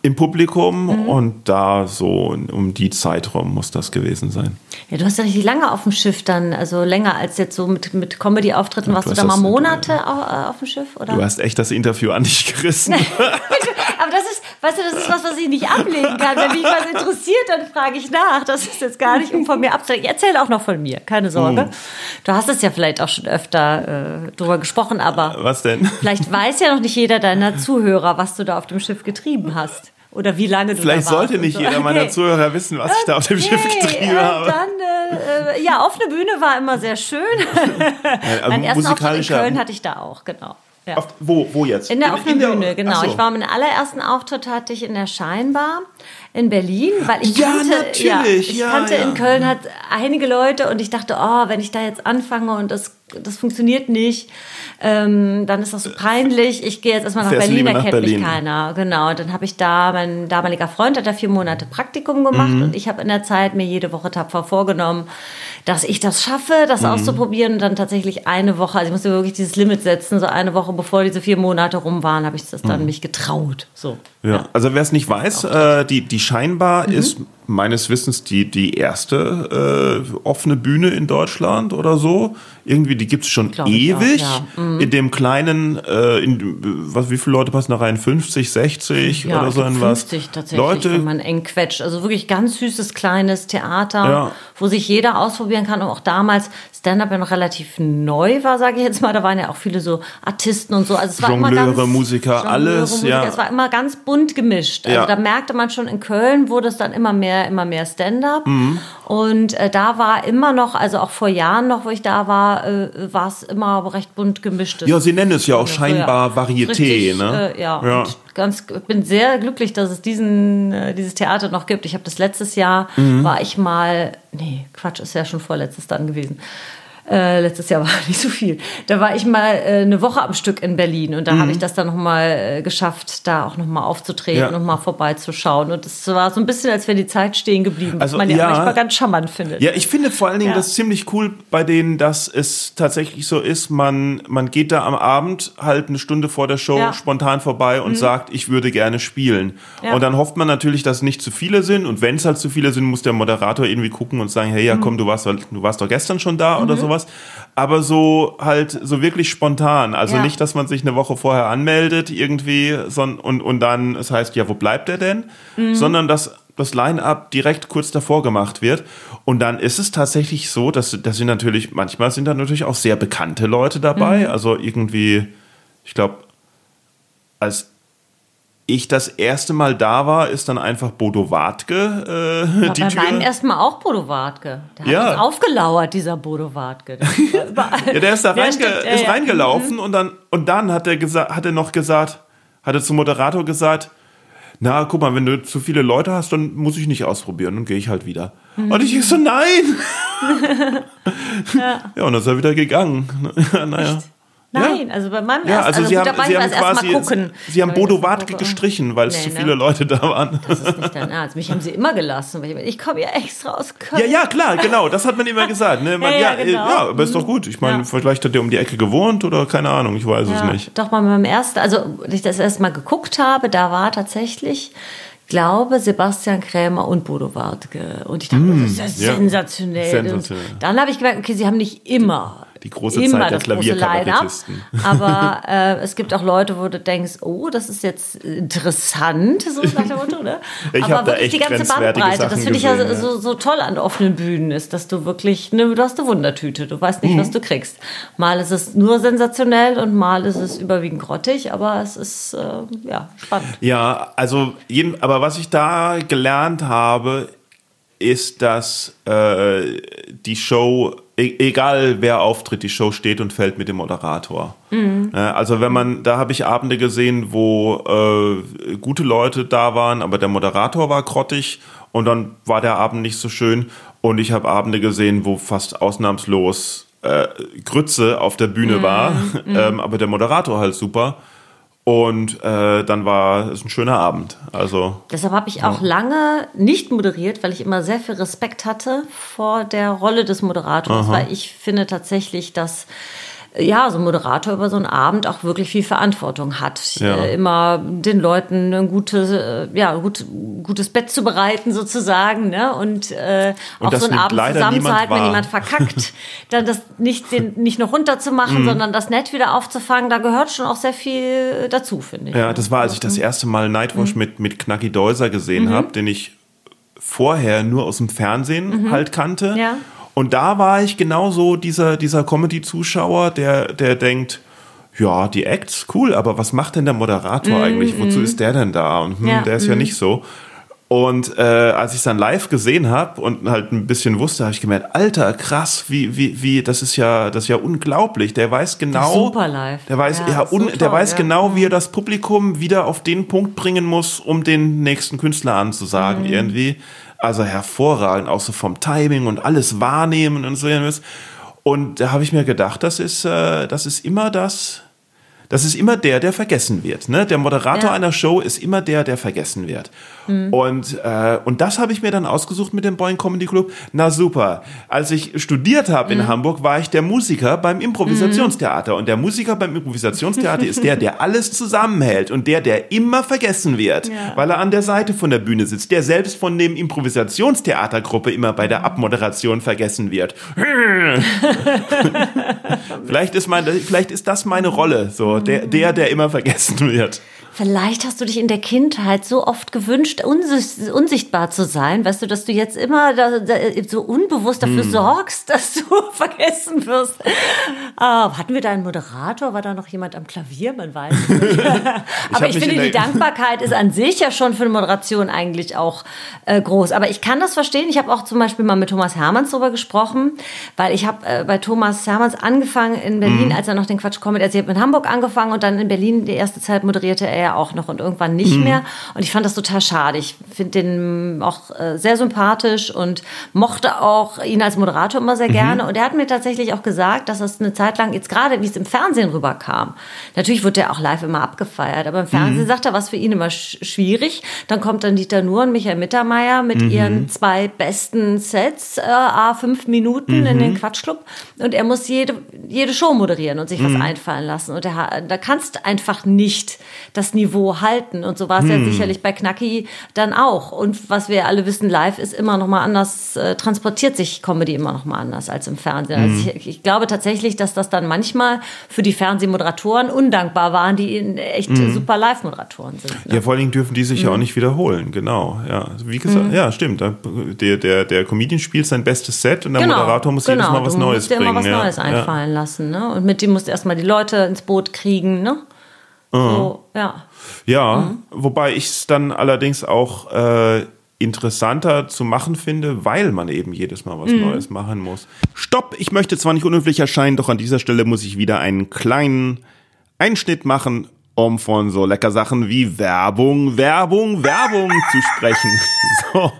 im Publikum mhm. und da so um die Zeit rum muss das gewesen sein. Ja, du hast ja richtig lange auf dem Schiff dann, also länger als jetzt so mit, mit Comedy-Auftritten. Warst du, da mal Monate auf, auf, dem Schiff? Oder? Du hast echt das Interview an dich gerissen. Aber das ist, weißt du, das ist was, was ich nicht ablegen kann. Wenn mich was interessiert, dann frage ich nach. Das ist jetzt gar nicht, um von mir abzulenken. Ich erzähle auch noch von mir, keine Sorge. Mhm. Du hast es ja vielleicht auch schon öfter äh, drüber gesprochen, aber. Was denn? Vielleicht weiß ja noch nicht jeder deiner Zuhörer, was du da auf dem Schiff getrieben hast. Oder wie lange du Vielleicht sollte nicht so. jeder meiner okay. Zuhörer wissen, was ich da auf dem Schiff getrieben äh, habe. Dann, äh, ja, offene Bühne war immer sehr schön. also Mein ersten Auftritt in Köln hatte ich da auch, genau. Ja. Auf, wo, wo jetzt? In der offenen Bühne, genau. So. Ich war meinen allerersten Auftritt hatte ich in der Scheinbar in Berlin, weil ich ja, kannte, natürlich. ja, ich ja, kannte ja. in Köln hat einige Leute und ich dachte, oh, wenn ich da jetzt anfange und das, das funktioniert nicht, ähm, dann ist das so peinlich. Ich gehe jetzt erstmal nach Berlin, da kennt Berlin. mich keiner. Genau. Dann habe ich da, mein damaliger Freund hat da vier Monate Praktikum gemacht mhm. und ich habe in der Zeit mir jede Woche tapfer vorgenommen, dass ich das schaffe, das mhm. auszuprobieren und dann tatsächlich eine Woche, also ich musste wirklich dieses Limit setzen, so eine Woche bevor diese vier Monate rum waren, habe ich das dann mhm. mich getraut. So. Ja. ja. Also wer es nicht weiß, äh, die, die scheinbar mhm. ist meines Wissens die, die erste äh, offene Bühne in Deutschland oder so. Irgendwie, die gibt es schon ewig. Auch, ja. mhm. In dem kleinen, äh, in, was, wie viele Leute passen da rein? 50, 60 ja, oder so ein was? 50 tatsächlich, Leute, wenn man eng quetscht. Also wirklich ganz süßes, kleines Theater, ja. wo sich jeder ausprobieren kann. Und auch damals Stand-up ja noch relativ neu war, sage ich jetzt mal. Da waren ja auch viele so Artisten und so. Also es war Jongleure, immer ganz, Musiker, Jongleure, alles. Musiker. Ja. Es war immer ganz bunt gemischt. Also da merkte man schon, in Köln wurde es dann immer mehr immer mehr Stand-up. Mhm. Und äh, da war immer noch, also auch vor Jahren noch, wo ich da war, äh, war es immer recht bunt gemischt. Ja, Sie nennen es ja auch scheinbar ja. Varieté, Richtig, ne? Äh, ja, ja. ganz, bin sehr glücklich, dass es diesen, äh, dieses Theater noch gibt. Ich habe das letztes Jahr, mhm. war ich mal, nee, Quatsch, ist ja schon vorletztes dann gewesen. Äh, letztes Jahr war nicht so viel. Da war ich mal äh, eine Woche am Stück in Berlin und da mhm. habe ich das dann nochmal äh, geschafft, da auch nochmal aufzutreten ja. und mal vorbeizuschauen. Und es war so ein bisschen, als wäre die Zeit stehen geblieben, also, was man ja, ja manchmal ganz charmant findet. Ja, ich finde vor allen Dingen ja. das ziemlich cool bei denen, dass es tatsächlich so ist, man, man geht da am Abend halt eine Stunde vor der Show ja. spontan vorbei und mhm. sagt, ich würde gerne spielen. Und dann hofft man natürlich, dass nicht zu viele sind und wenn es halt zu viele sind, muss der Moderator irgendwie gucken und sagen, hey, ja mhm. komm, du warst, du warst doch gestern schon da oder mhm. sowas sowas, aber so halt so wirklich spontan. Also ja. nicht, dass man sich eine Woche vorher anmeldet irgendwie son und, und dann es heißt, ja, wo bleibt er denn? Mhm. Sondern dass das Line-up direkt kurz davor gemacht wird. Und dann ist es tatsächlich so, dass, dass sie natürlich, manchmal sind da natürlich auch sehr bekannte Leute dabei. Mhm. Also irgendwie, ich glaube, als ich das erste Mal da war, ist dann einfach Bodo Wartke äh, ja, die bei Tür. meinem ersten Mal auch Bodo Wartke. Der hat ja. uns aufgelauert, dieser Bodo Wartke. Der ja, der ist da reinge stimmt, ist ja, reingelaufen mhm. und dann, und dann hat er, gesagt, hat er noch gesagt, hat er zum Moderator gesagt, na, guck mal, wenn du zu viele Leute hast, dann muss ich nicht ausprobieren, dann gehe ich halt wieder. Mhm. Und ich so, nein! ja. ja, und dann ist er wieder gegangen. naja. Echt? Nein, ja. also bei meinem ja, ersten, also, also Sie haben, Sie haben quasi, gucken. Sie haben Bodo Wartke gestrichen, weil es nee, zu viele ne? Leute da waren. Das ist nicht dein Ernst. Mich haben Sie immer gelassen. Ich, ich komme ja extra aus Köln. Ja, ja, klar, genau. Das hat man immer gesagt. Ne? Man, ja, ja, genau. ja, aber ist doch gut. Ich meine, vielleicht hat der um die Ecke gewohnt oder keine Ahnung, ich weiß es nicht. Doch, bei meinem ersten, also als ich das erste Mal geguckt habe, da war tatsächlich glaube Sebastian Krämer und Bodo Wartke. Und ich dachte, mm, das ist ja sensationell. sensationell. Dann habe ich gemerkt, okay, sie haben nicht immer die große Immer Zeit der Klavierkabarettisten. Aber äh, es gibt auch Leute, wo du denkst, oh, das ist jetzt interessant, so nach dem Motto, ne? ich Aber da echt die ganze Bandbreite, das finde ich ja so, so, so, toll an offenen Bühnen ist, dass du wirklich, ne, du hast eine Wundertüte, du weißt nicht, mhm. was du kriegst. Mal ist es nur sensationell und mal ist es überwiegend grottig, aber es ist äh, ja spannend. Ja, also jeden, aber was ich da gelernt habe, ist, dass äh, die Show E-, egal wer auftritt, die Show steht und fällt mit dem Moderator. Mhm. Also wenn man, da habe ich Abende gesehen, wo äh, gute Leute da waren, aber der Moderator war grottig und dann war der Abend nicht so schön. Und ich habe Abende gesehen, wo fast ausnahmslos äh, Grütze auf der Bühne mhm. war, mhm. ähm, aber der Moderator halt super. Und äh, dann war es ein schöner Abend. Also, Deshalb habe ich auch ja. lange nicht moderiert, weil ich immer sehr viel Respekt hatte vor der Rolle des Moderators, Aha. weil ich finde tatsächlich, dass ja, so ein Moderator über so einen Abend auch wirklich viel Verantwortung hat. Ja. Äh, immer den Leuten ein gutes, äh, ja, gut, gutes Bett zu bereiten sozusagen, ne? Und, äh, Und auch so einen Abend zusammenzuhalten, wenn jemand verkackt, dann das nicht, den, nicht noch runterzumachen, Mhm. sondern das nett wieder aufzufangen. Da gehört schon auch sehr viel dazu, finde ich. Ja, das war, als ich das erste Mal Nightwash mit, mit Knacki Deuser gesehen Mhm. habe, den ich vorher nur aus dem Fernsehen halt kannte. Mhm. Ja. Und da war ich genauso dieser, dieser Comedy-Zuschauer, der, der denkt, ja, die Acts, cool, aber was macht denn der Moderator eigentlich? Wozu ist der denn da? Und hm, Mhm. Ja, der ist ja nicht so. Und äh, als ich es dann live gesehen habe und halt ein bisschen wusste, habe ich gemerkt, Alter, krass, wie, wie, wie, das ist ja, das ist ja unglaublich. Der weiß genau, super live. der weiß, Ja, ja, un, toll, der weiß ja. genau, wie er das Publikum wieder auf den Punkt bringen muss, um den nächsten Künstler anzusagen Mhm. irgendwie. Also hervorragend, auch so vom Timing und alles wahrnehmen und so. Und da habe ich mir gedacht, das ist, äh, das ist immer das, das ist immer der, der vergessen wird. Ne? Der Moderator Ja. einer Show ist immer der, der vergessen wird. Und, äh, und das habe ich mir dann ausgesucht mit dem Boeing Comedy Club. Na super. Als ich studiert habe in Hamburg, war ich der Musiker beim Improvisationstheater. Und der Musiker beim Improvisationstheater ist der, der alles zusammenhält und der, der immer vergessen wird, Ja. weil er an der Seite von der Bühne sitzt, der selbst von dem Improvisationstheatergruppe immer bei der Abmoderation vergessen wird. vielleicht, ist mein, vielleicht ist das meine Rolle, so der, der, der immer vergessen wird. Vielleicht hast du dich in der Kindheit so oft gewünscht, unsicht, unsichtbar zu sein, weißt du, dass du jetzt immer so unbewusst dafür Hm. sorgst, dass du vergessen wirst. Ah, hatten wir da einen Moderator? War da noch jemand am Klavier? Man weiß nicht. Aber ich mich finde, in die Dankbarkeit ist an sich ja schon für eine Moderation eigentlich auch äh, groß. Aber ich kann das verstehen. Ich habe auch zum Beispiel mal mit Thomas Hermanns darüber gesprochen, weil ich habe äh, bei Thomas Hermanns angefangen in Berlin, als er noch den Quatsch Comedy, also ich habe in Hamburg angefangen und dann in Berlin die erste Zeit moderierte er ja auch noch und irgendwann nicht mehr. Und ich fand das total schade. Ich finde den auch äh, sehr sympathisch und mochte auch ihn als Moderator immer sehr gerne. Und er hat mir tatsächlich auch gesagt, dass das eine Zeit lang, jetzt gerade wie es im Fernsehen rüberkam, natürlich wird er auch live immer abgefeiert, aber im Fernsehen sagt er, was für ihn immer sch schwierig. Dann kommt dann Dieter Nuhr und Michael Mittermeier mit ihren zwei besten Sets, äh, a fünf Minuten in den Quatschclub. Und er muss jede, jede Show moderieren und sich was einfallen lassen. Und er, da kannst einfach nicht das Niveau halten. Und so war es ja sicherlich bei Knacki dann auch. Und was wir alle wissen, live ist immer noch mal anders, äh, transportiert sich Comedy immer noch mal anders als im Fernsehen. Also ich, ich glaube tatsächlich, dass das dann manchmal für die Fernsehmoderatoren undankbar waren, die echt super Live-Moderatoren sind. Ne? Ja, vor allen Dingen dürfen die sich ja auch nicht wiederholen, genau. Ja, wie gesagt, ja, stimmt. Der, der, der Comedian spielt sein bestes Set und der Moderator muss jedes Mal was Genau, du Neues musst dir bringen. immer was ja. Neues ja. einfallen lassen. Ne? Und mit dem musst du erstmal die Leute ins Boot kriegen. Ne? So, ja. Ja, Mhm. wobei ich es dann allerdings auch äh, interessanter zu machen finde, weil man eben jedes Mal Mhm. was Neues machen muss. Stopp, ich möchte zwar nicht unhöflich erscheinen, doch an dieser Stelle muss ich wieder einen kleinen Einschnitt machen, um von so lecker Sachen wie Werbung, Werbung, Werbung zu sprechen. So.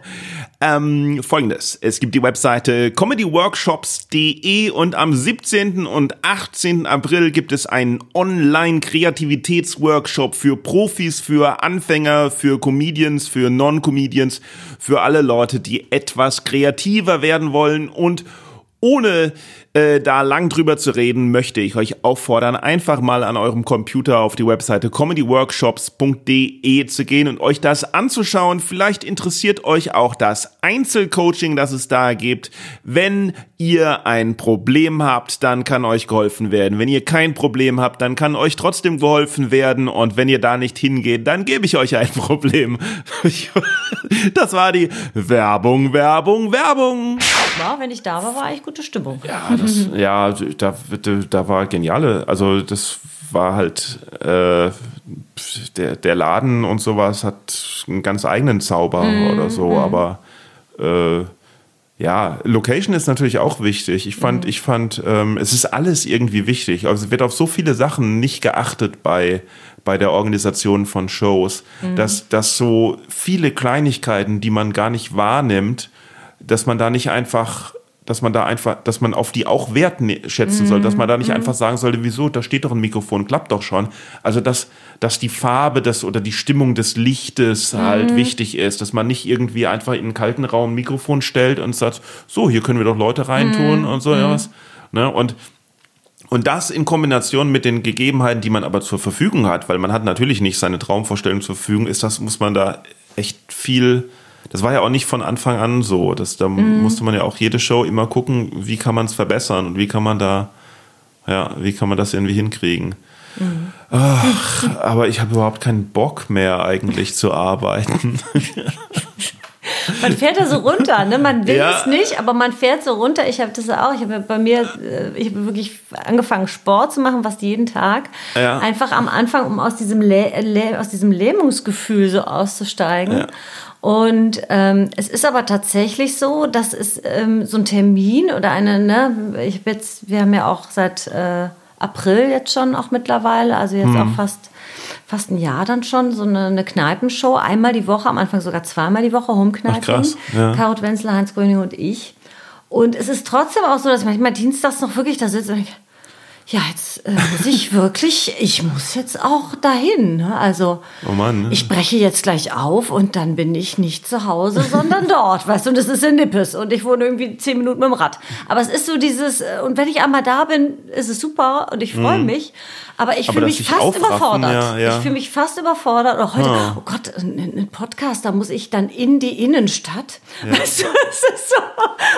Ähm, Folgendes. Es gibt die Webseite comedyworkshops.de und am 17. und 18. April gibt es einen Online-Kreativitätsworkshop für Profis, für Anfänger, für Comedians, für Non-Comedians, für alle Leute, die etwas kreativer werden wollen und ohne äh, da lang drüber zu reden, möchte ich euch auffordern, einfach mal an eurem Computer auf die Webseite comedyworkshops.de zu gehen und euch das anzuschauen. Vielleicht interessiert euch auch das Einzelcoaching, das es da gibt. Wenn ihr ein Problem habt, dann kann euch geholfen werden. Wenn ihr kein Problem habt, dann kann euch trotzdem geholfen werden. Und wenn ihr da nicht hingeht, dann gebe ich euch ein Problem. Das war die Werbung, Werbung, Werbung. ja, wenn ich da war, war eigentlich gute Stimmung. Ja, das, ja da, da war geniale, also das war halt äh, der, der Laden und sowas hat einen ganz eigenen Zauber oder so, aber äh, ja, Location ist natürlich auch wichtig. Ich fand, ich fand, ähm, es ist alles irgendwie wichtig. Also es wird auf so viele Sachen nicht geachtet bei, bei der Organisation von Shows, dass, dass so viele Kleinigkeiten, die man gar nicht wahrnimmt, dass man da nicht einfach, dass man da einfach, dass man auf die auch Wert ne- schätzen soll, dass man da nicht einfach sagen sollte, wieso, da steht doch ein Mikrofon, klappt doch schon. Also dass, dass die Farbe des oder die Stimmung des Lichtes halt wichtig ist, dass man nicht irgendwie einfach in einen kalten Raum ein Mikrofon stellt und sagt, so, hier können wir doch Leute reintun und so, ja was. Ne? Und Und das in Kombination mit den Gegebenheiten, die man aber zur Verfügung hat, weil man hat natürlich nicht seine Traumvorstellung zur Verfügung, ist das, muss man da echt viel, das war ja auch nicht von Anfang an so. Das, da mhm. musste man ja auch jede Show immer gucken, wie kann man es verbessern und wie kann man da, ja, wie kann man das irgendwie hinkriegen. Mhm. Ach, aber ich habe überhaupt keinen Bock mehr eigentlich zu arbeiten. Man fährt da so runter, ne? Man will ja. es nicht, aber man fährt so runter. Ich habe das auch. Ich habe bei mir, äh, ich habe wirklich angefangen, Sport zu machen, fast jeden Tag. Ja. Einfach am Anfang, um aus diesem, aus diesem Lähmungsgefühl so auszusteigen. Ja. Und ähm, es ist aber tatsächlich so, dass es ähm, so ein Termin oder eine, ne, ich jetzt, wir haben ja auch seit äh, April jetzt schon auch mittlerweile, also jetzt hm. auch fast fast ein Jahr dann schon so eine, eine Kneipenshow, einmal die Woche, am Anfang sogar zweimal die Woche, Homekneipen. Ja. Karot Wenzler, Heinz Gröning und ich. Und es ist trotzdem auch so, dass manchmal dienstags noch wirklich da sitzt und denke, ja, jetzt äh, muss ich wirklich, ich muss jetzt auch dahin. Ne? Also oh Mann, ne? ich breche jetzt gleich auf und dann bin ich nicht zu Hause, sondern dort, weißt du, und das ist in Nippes und ich wohne irgendwie zehn Minuten mit dem Rad. Aber es ist so dieses, äh, und wenn ich einmal da bin, ist es super und ich freue mhm. mich. Aber ich fühle mich fast überfordert. Ja, ja. Ich fühle mich fast überfordert. Oder heute, ah. oh Gott, ein, ein, Podcast, da muss ich dann in die Innenstadt. Ja. Weißt du, es ist so,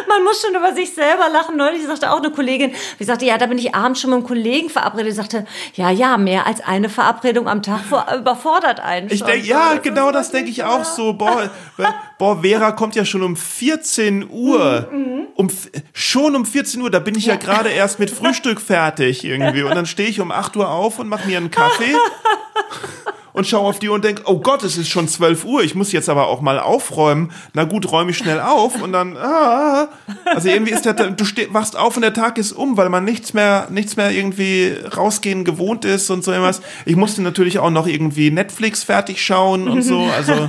man muss schon über sich selber lachen. Neulich sagte auch eine Kollegin, die sagte, ja, da bin ich abends schon mit einem Kollegen verabredet. Die sagte, ja, ja, mehr als eine Verabredung am Tag vor, überfordert einen schon. Ich denke, ja, das genau das denke ich auch so. Boah, boah, Vera kommt ja schon um 14 Uhr. Mhm, mhm. Um, schon um 14 Uhr, da bin ich ja, ja gerade erst mit Frühstück fertig irgendwie. Und dann stehe ich um 8 Uhr auf und mache mir einen Kaffee. und schaue auf die Uhr und denke, oh Gott, es ist schon 12 Uhr, ich muss jetzt aber auch mal aufräumen. Na gut, räume ich schnell auf und dann, ah, also irgendwie ist der, du steh, wachst auf und der Tag ist um, weil man nichts mehr, nichts mehr irgendwie rausgehen gewohnt ist und so irgendwas. Ich musste natürlich auch noch irgendwie Netflix fertig schauen und so, also,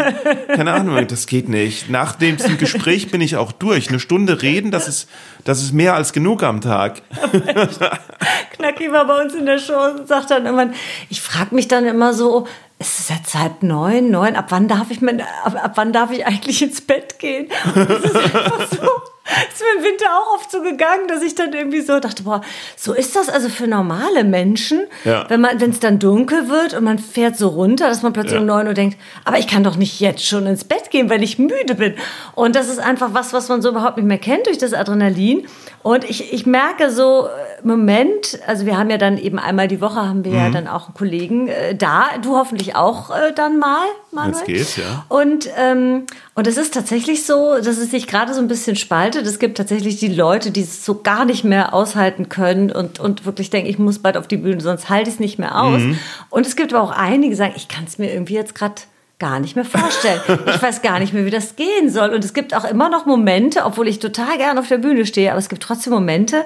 keine Ahnung, das geht nicht. Nach dem Gespräch bin ich auch durch. Eine Stunde reden, das ist, das ist mehr als genug am Tag. Knacki war bei uns in der Show und sagt dann irgendwann, ich frage mich dann immer so, es ist jetzt halb neun, neun, ab wann darf ich, mein, ab, ab wann darf ich eigentlich ins Bett gehen? Und das ist einfach so ist mir im Winter auch oft so gegangen, dass ich dann irgendwie so dachte, boah, so ist das also für normale Menschen, ja. wenn man, wenn es dann dunkel wird und man fährt so runter, dass man plötzlich ja. um neun Uhr denkt, aber ich kann doch nicht jetzt schon ins Bett gehen, weil ich müde bin. Und das ist einfach was, was man so überhaupt nicht mehr kennt durch das Adrenalin. Und ich, ich merke so äh, Moment, also wir haben ja dann eben einmal die Woche haben wir mhm. ja dann auch einen Kollegen äh, da, du hoffentlich auch äh, dann mal, Manuel. Das geht, ja. Und ähm, und es ist tatsächlich so, dass es sich gerade so ein bisschen spaltet. Es gibt tatsächlich die Leute, die es so gar nicht mehr aushalten können und, und wirklich denken, ich muss bald auf die Bühne, sonst halte ich es nicht mehr aus. Mhm. Und es gibt aber auch einige, die sagen, ich kann es mir irgendwie jetzt gerade gar nicht mehr vorstellen. Ich weiß gar nicht mehr, wie das gehen soll. Und es gibt auch immer noch Momente, obwohl ich total gerne auf der Bühne stehe, aber es gibt trotzdem Momente,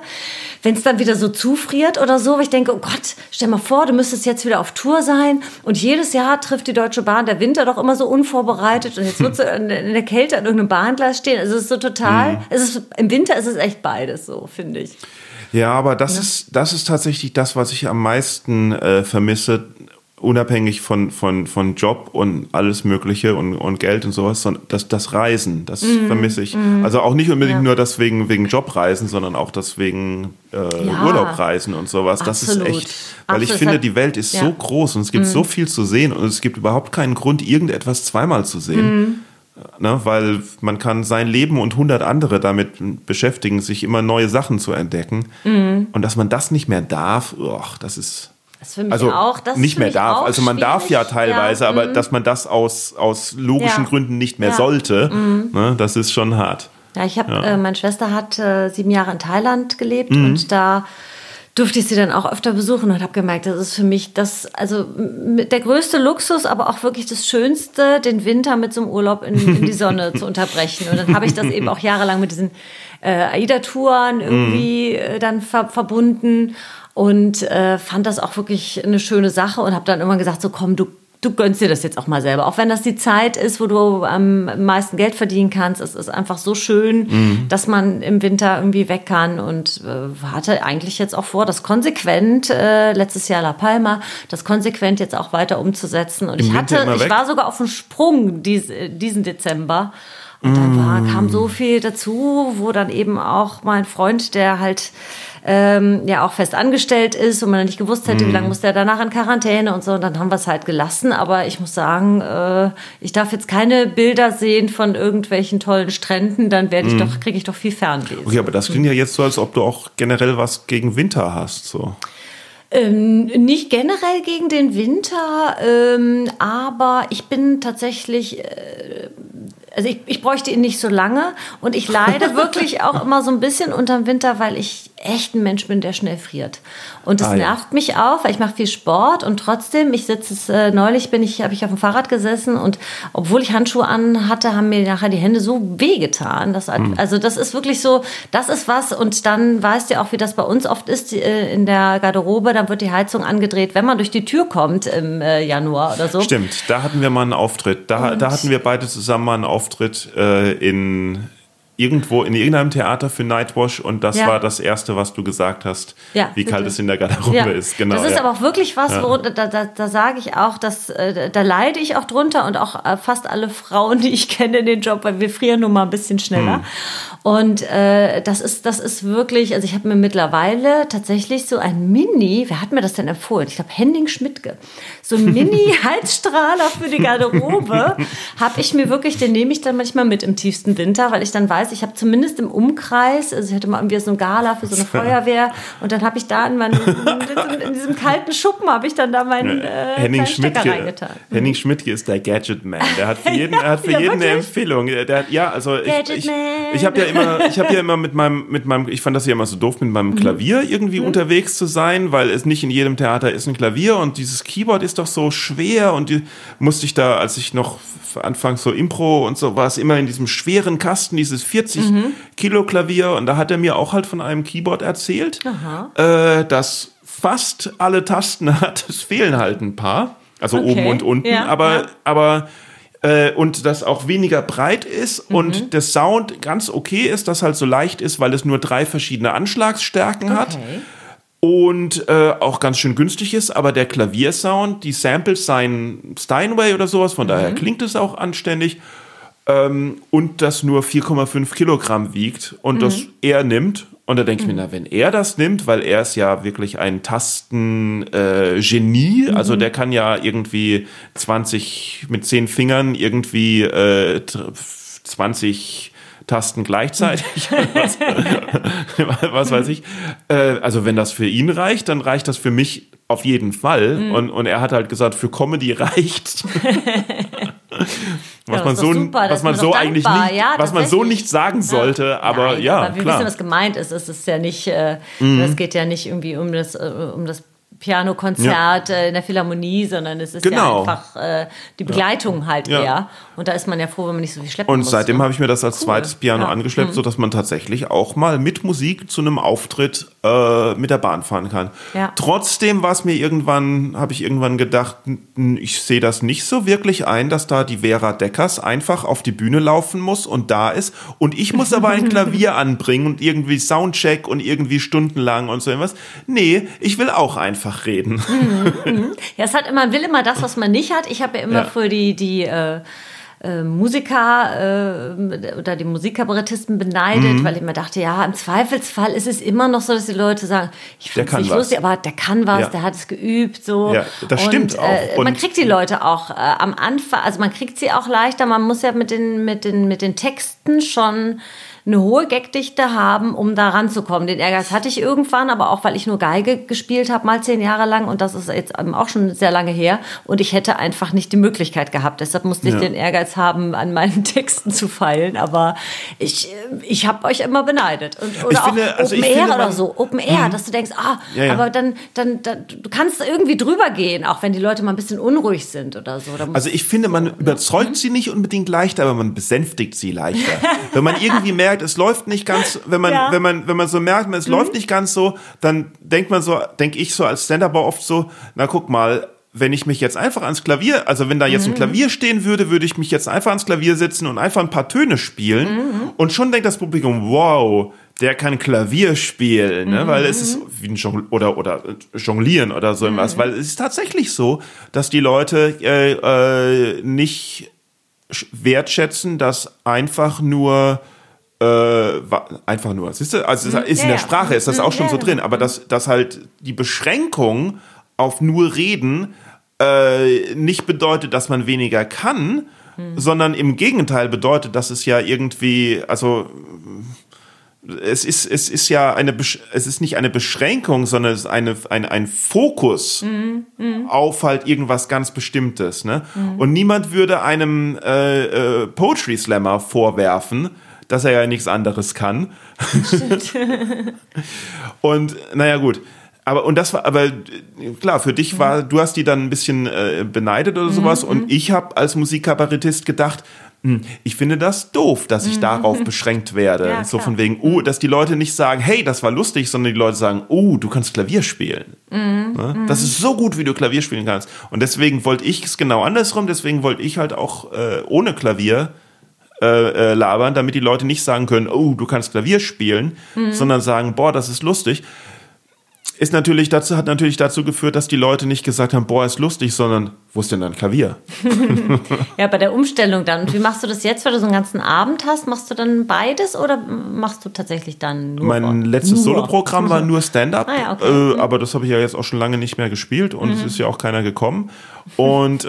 wenn es dann wieder so zufriert oder so, wo ich denke, oh Gott, stell mal vor, du müsstest jetzt wieder auf Tour sein und jedes Jahr trifft die Deutsche Bahn der Winter doch immer so unvorbereitet und jetzt wird sie in der Kälte an irgendeinem Bahngleis stehen. Also es ist so total, mhm. es ist, im Winter ist es echt beides so, finde ich. Ja, aber das ja. ist das ist tatsächlich das, was ich am meisten äh, vermisse unabhängig von, von, von Job und alles Mögliche und, und Geld und sowas, sondern das, das Reisen, das mm, vermisse ich. Mm, also auch nicht unbedingt ja. nur das wegen, wegen Jobreisen, sondern auch das wegen äh, ja. Urlaubreisen und sowas. Das Absolut. ist echt, weil Absolut. ich finde, die Welt ist ja. so groß und es gibt mm. so viel zu sehen und es gibt überhaupt keinen Grund, irgendetwas zweimal zu sehen. Mm. Ne, weil man kann sein Leben und hundert andere damit beschäftigen, sich immer neue Sachen zu entdecken. Mm. Und dass man das nicht mehr darf, oh, das ist also auch, nicht mehr darf. Also man darf ja teilweise, ja. aber mhm. dass man das aus, aus logischen ja. Gründen nicht mehr ja. sollte, mhm. ne, das ist schon hart. Ja, ich habe, äh, meine Schwester hat äh, sieben Jahre in Thailand gelebt mhm. und da durfte ich sie dann auch öfter besuchen und habe gemerkt, das ist für mich das, also der größte Luxus, aber auch wirklich das Schönste, den Winter mit so einem Urlaub in, in die Sonne zu unterbrechen. Und dann habe ich das eben auch jahrelang mit diesen äh, AIDA-Touren irgendwie mhm. äh, dann ver verbunden und äh, fand das auch wirklich eine schöne Sache und habe dann immer gesagt, so komm, du du gönnst dir das jetzt auch mal selber. Auch wenn das die Zeit ist, wo du am meisten Geld verdienen kannst. Es ist einfach so schön, mhm. dass man im Winter irgendwie weg kann und äh, hatte eigentlich jetzt auch vor, das konsequent, äh, letztes Jahr La Palma, das konsequent jetzt auch weiter umzusetzen. Und Im ich hatte, ich war sogar auf dem Sprung dies, diesen Dezember. Und dann war, kam so viel dazu, wo dann eben auch mein Freund, der halt ähm, ja auch fest angestellt ist und man nicht gewusst hätte, wie lange muss der danach in Quarantäne und so. Und dann haben wir es halt gelassen. Aber ich muss sagen, äh, ich darf jetzt keine Bilder sehen von irgendwelchen tollen Stränden, dann werde ich doch, kriege ich doch viel Fernlesen. Okay, aber das klingt ja jetzt so, als ob du auch generell was gegen Winter hast. So. Ähm, nicht generell gegen den Winter, ähm, aber ich bin tatsächlich, äh, also ich, ich bräuchte ihn nicht so lange und ich leide wirklich auch immer so ein bisschen unterm Winter, weil ich echt ein Mensch bin, der schnell friert. Und das Ah, ja. nervt mich auch, weil ich mache viel Sport und trotzdem, ich sitze es, äh, neulich bin ich, habe ich auf dem Fahrrad gesessen und obwohl ich Handschuhe an hatte, haben mir nachher die Hände so wehgetan. Dass, Hm. Also das ist wirklich so, das ist was und dann weißt du auch, wie das bei uns oft ist äh, in der Garderobe, dann wird die Heizung angedreht, wenn man durch die Tür kommt im äh, Januar oder so. Stimmt, da hatten wir mal einen Auftritt. Da, da hatten wir beide zusammen mal einen Auftritt äh, in irgendwo in irgendeinem Theater für Nightwash und das Ja. war das erste, was du gesagt hast, Ja, wie kalt bitte. es in der Garderobe Ja, ist. Genau. das ist aber auch wirklich was, wo, da, da, da sage ich auch, dass, äh, da leide ich auch drunter und auch äh, fast alle Frauen, die ich kenne in den Job, weil wir frieren nun mal ein bisschen schneller. Hm. Und äh, das, ist, das ist wirklich, also ich habe mir mittlerweile tatsächlich so ein Mini, wer hat mir das denn empfohlen? Ich glaube Henning Schmidtke. So ein Mini-Heizstrahler für die Garderobe habe ich mir wirklich, den nehme ich dann manchmal mit im tiefsten Winter, weil ich dann weiß, ich habe zumindest im Umkreis, also ich hatte mal irgendwie so ein Gala für so eine Feuerwehr und dann habe ich da in, meinem, in, in diesem kalten Schuppen habe ich dann da meinen äh, Henning Schmidtke, reingetan. Henning Schmidtke ist der Gadget Man. Der hat für jeden, er hat für Ja, jeden eine? Empfehlung. Der hat, ja, also ich, ich, ich habe ja immer, ich habe ja immer mit meinem, mit meinem, ich fand das ja immer so doof, mit meinem Mhm. Klavier irgendwie unterwegs zu sein, weil es nicht in jedem Theater ist ein Klavier und dieses Keyboard ist doch so schwer und die musste ich da, als ich noch anfangs so Impro und so war es immer in diesem schweren Kasten, dieses 40 Mhm. Kilo Klavier und da hat er mir auch halt von einem Keyboard erzählt, äh, das fast alle Tasten hat. Es fehlen halt ein paar. Also Okay, oben und unten. ja, aber, ja. aber äh, und das auch weniger breit ist Mhm. und der Sound ganz okay ist, das halt so leicht ist, weil es nur drei verschiedene Anschlagsstärken hat Okay. und äh, auch ganz schön günstig ist, aber der Klaviersound, die Samples seien Steinway oder sowas, von daher klingt es auch anständig ähm, und das nur 4,5 Kilogramm wiegt und das er nimmt. Und da denke ich mir, na, wenn er das nimmt, weil er ist ja wirklich ein Tasten-Genie, äh, Genie, also der kann ja irgendwie 20 mit 10 Fingern irgendwie äh, tr- 20 Tasten gleichzeitig, was, was weiß ich. Äh, also wenn das für ihn reicht, dann reicht das für mich auf jeden Fall. Und, und er hat halt gesagt, für Comedy reicht. was das man so, super, was man so eigentlich dankbar. nicht, Ja, was man so nicht sagen sollte, aber Nein, ja, aber wir klar. Mhm. wissen, was gemeint ist. Es ist ja nicht, äh, es geht ja nicht irgendwie um das, äh, um das Pianokonzert äh, in der Philharmonie, sondern es ist Genau. ja einfach äh, die Begleitung halt Ja. eher. Und da ist man ja froh, wenn man nicht so viel schleppen Und muss. seitdem ne? habe ich mir das als zweites Piano Ja. Mhm. angeschleppt, so dass man tatsächlich auch mal mit Musik zu einem Auftritt äh, mit der Bahn fahren kann. Ja. Trotzdem war es mir irgendwann, habe ich irgendwann gedacht, ich sehe das nicht so wirklich ein, dass da die Vera Deckers einfach auf die Bühne laufen muss und da ist und ich muss aber ein Klavier anbringen und irgendwie Soundcheck und irgendwie stundenlang und so irgendwas. Nee, ich will auch einfach reden. Ja, es hat immer, man will immer das, was man nicht hat. Ich habe ja immer Ja. für die, die äh, äh, Musiker äh, oder die Musikkabarettisten beneidet, Mhm. weil ich immer dachte, ja, im Zweifelsfall ist es immer noch so, dass die Leute sagen, ich finde es nicht was. lustig, aber der kann was, Ja. der hat es geübt, so. Ja, das stimmt und, auch. Äh, man Und- kriegt die Leute auch äh, am Anfang, also man kriegt sie auch leichter, man muss ja mit den, mit den, mit den Texten schon eine hohe Gagdichte haben, um da ranzukommen. Den Ehrgeiz hatte ich irgendwann, aber auch, weil ich nur Geige gespielt habe, mal zehn Jahre lang und das ist jetzt auch schon sehr lange her und ich hätte einfach nicht die Möglichkeit gehabt. Deshalb musste ich Ja. den Ehrgeiz haben, an meinen Texten zu feilen, aber ich, ich habe euch immer beneidet. Und, oder Ich auch finde, also Open ich Air oder so, Open Air, dass du denkst, ah, Ja, ja. aber dann, dann, dann, du kannst irgendwie drüber gehen, auch wenn die Leute mal ein bisschen unruhig sind oder so. Also ich finde, man überzeugt sie nicht unbedingt leichter, aber man besänftigt sie leichter. wenn man irgendwie merkt, es läuft nicht ganz, wenn man, Ja. wenn man, wenn man so merkt, es läuft nicht ganz so, dann denkt man so, denke ich so als Stand-Upper oft so, na guck mal, wenn ich mich jetzt einfach ans Klavier, also wenn da jetzt ein Klavier stehen würde, würde ich mich jetzt einfach ans Klavier setzen und einfach ein paar Töne spielen und schon denkt das Publikum, wow, der kann Klavier spielen, ne? weil es ist wie ein Jongl oder oder jonglieren oder so irgendwas, weil es ist tatsächlich so, dass die Leute äh, äh, nicht sch- wertschätzen, dass einfach nur äh, einfach nur. Siehst du, also ist, ist in der Sprache ist das auch schon so drin, aber dass, dass halt die Beschränkung auf nur reden äh, nicht bedeutet, dass man weniger kann, hm. sondern im Gegenteil bedeutet, dass es ja irgendwie, also es ist, es ist ja eine, es ist nicht eine Beschränkung, sondern es ist eine, eine ein Fokus mhm. Mhm. auf halt irgendwas ganz Bestimmtes. Ne? Mhm. Und niemand würde einem äh, äh, Poetry Slammer vorwerfen, dass er ja nichts anderes kann. und naja, gut. Aber und das war, aber klar, für dich war, du hast die dann ein bisschen äh, beneidet oder sowas. Mhm. Und ich habe als Musikkabarettist gedacht, hm, ich finde das doof, dass ich mhm. darauf beschränkt werde. Ja, so von wegen, oh, dass die Leute nicht sagen, hey, das war lustig, sondern die Leute sagen, oh, du kannst Klavier spielen. Mhm. Ne? Mhm. Das ist so gut, wie du Klavier spielen kannst. Und deswegen wollte ich es genau andersrum, deswegen wollte ich halt auch äh, ohne Klavier äh, äh, labern, damit die Leute nicht sagen können, oh, du kannst Klavier spielen, mhm. sondern sagen, boah, das ist lustig ist natürlich dazu, hat natürlich dazu geführt, dass die Leute nicht gesagt haben, boah, ist lustig, sondern wo ist denn dein Klavier? ja, bei der Umstellung dann. Und wie machst du das jetzt, wenn du so einen ganzen Abend hast? Machst du dann beides oder machst du tatsächlich dann nur? Mein letztes Soloprogramm war nur Stand-up, ah, ja, okay. äh, mhm. aber das habe ich ja jetzt auch schon lange nicht mehr gespielt und mhm. es ist ja auch keiner gekommen. Und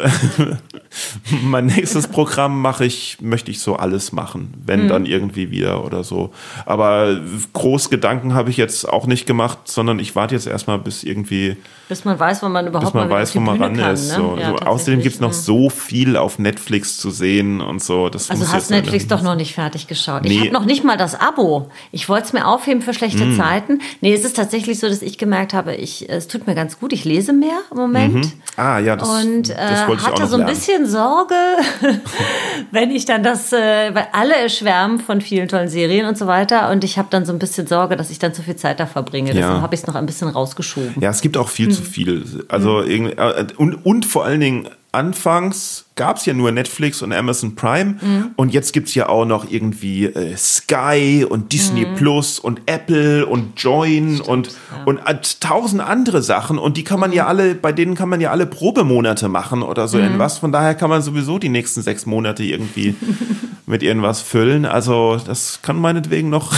mein nächstes Programm mache ich, möchte ich so alles machen, wenn mhm. dann irgendwie wieder oder so. Aber groß Gedanken habe ich jetzt auch nicht gemacht, sondern ich warte jetzt erstmal bis irgendwie. Bis man weiß, wo man überhaupt bis man weiß, wo man ran kann, ist. Ne? So, ja, so. Außerdem gibt es noch so viel auf Netflix zu sehen und so. Das also hast Netflix doch noch nicht fertig geschaut. Nee. Ich habe noch nicht mal das Abo. Ich wollte es mir aufheben für schlechte mm. Zeiten. Nee, es ist tatsächlich so, dass ich gemerkt habe, ich, es tut mir ganz gut. Ich lese mehr im Moment. Mhm. Ah, ja, das Und und äh, hatte so ein bisschen Sorge, wenn ich dann das, äh, weil alle schwärmen von vielen tollen Serien und so weiter und ich habe dann so ein bisschen Sorge, dass ich dann zu viel Zeit da verbringe. Ja. Deshalb habe ich es noch ein bisschen rausgeschoben. Ja, es gibt auch viel hm. zu viel. Also hm. und, und vor allen Dingen anfangs gab es ja nur Netflix und Amazon Prime mhm. und jetzt gibt es ja auch noch irgendwie äh, Sky und Disney mhm. Plus und Apple und Join Stimmt, und, ja. und äh, tausend andere Sachen und die kann man mhm. ja alle, bei denen kann man ja alle Probemonate machen oder so mhm. irgendwas. Von daher kann man sowieso die nächsten sechs Monate irgendwie mit irgendwas füllen. Also das kann meinetwegen noch,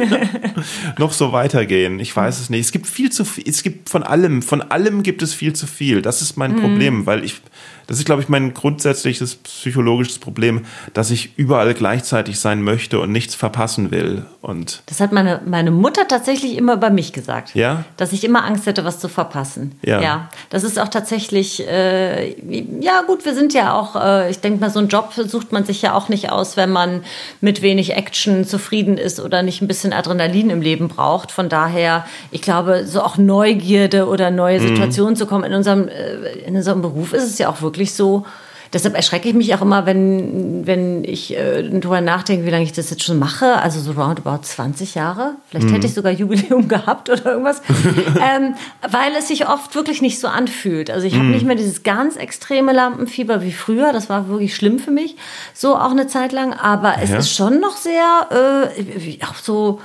noch so weitergehen. Ich weiß es nicht. Es gibt viel zu viel, es gibt von allem, von allem gibt es viel zu viel. Das ist mein mhm. Problem, weil ich das ist, glaube ich, mein grundsätzliches psychologisches Problem, dass ich überall gleichzeitig sein möchte und nichts verpassen will. Und das hat meine, meine Mutter tatsächlich immer bei mich gesagt. Ja. Dass ich immer Angst hätte, was zu verpassen. Ja. ja das ist auch tatsächlich, äh, ja gut, wir sind ja auch, äh, ich denke mal, so einen Job sucht man sich ja auch nicht aus, wenn man mit wenig Action zufrieden ist oder nicht ein bisschen Adrenalin im Leben braucht. Von daher, ich glaube, so auch Neugierde oder neue mhm. Situationen mhm. zu kommen in unserem, äh, in unserem Beruf ist es ja auch wirklich wirklich so. Deshalb erschrecke ich mich auch immer, wenn, wenn ich äh, darüber nachdenke, wie lange ich das jetzt schon mache. Also so roundabout 20 Jahre. Vielleicht mhm. hätte ich sogar Jubiläum gehabt oder irgendwas. ähm, weil es sich oft wirklich nicht so anfühlt. Also ich habe mhm. nicht mehr dieses ganz extreme Lampenfieber wie früher. Das war wirklich schlimm für mich. So auch eine Zeit lang. Aber es ja. ist schon noch sehr, äh, auch so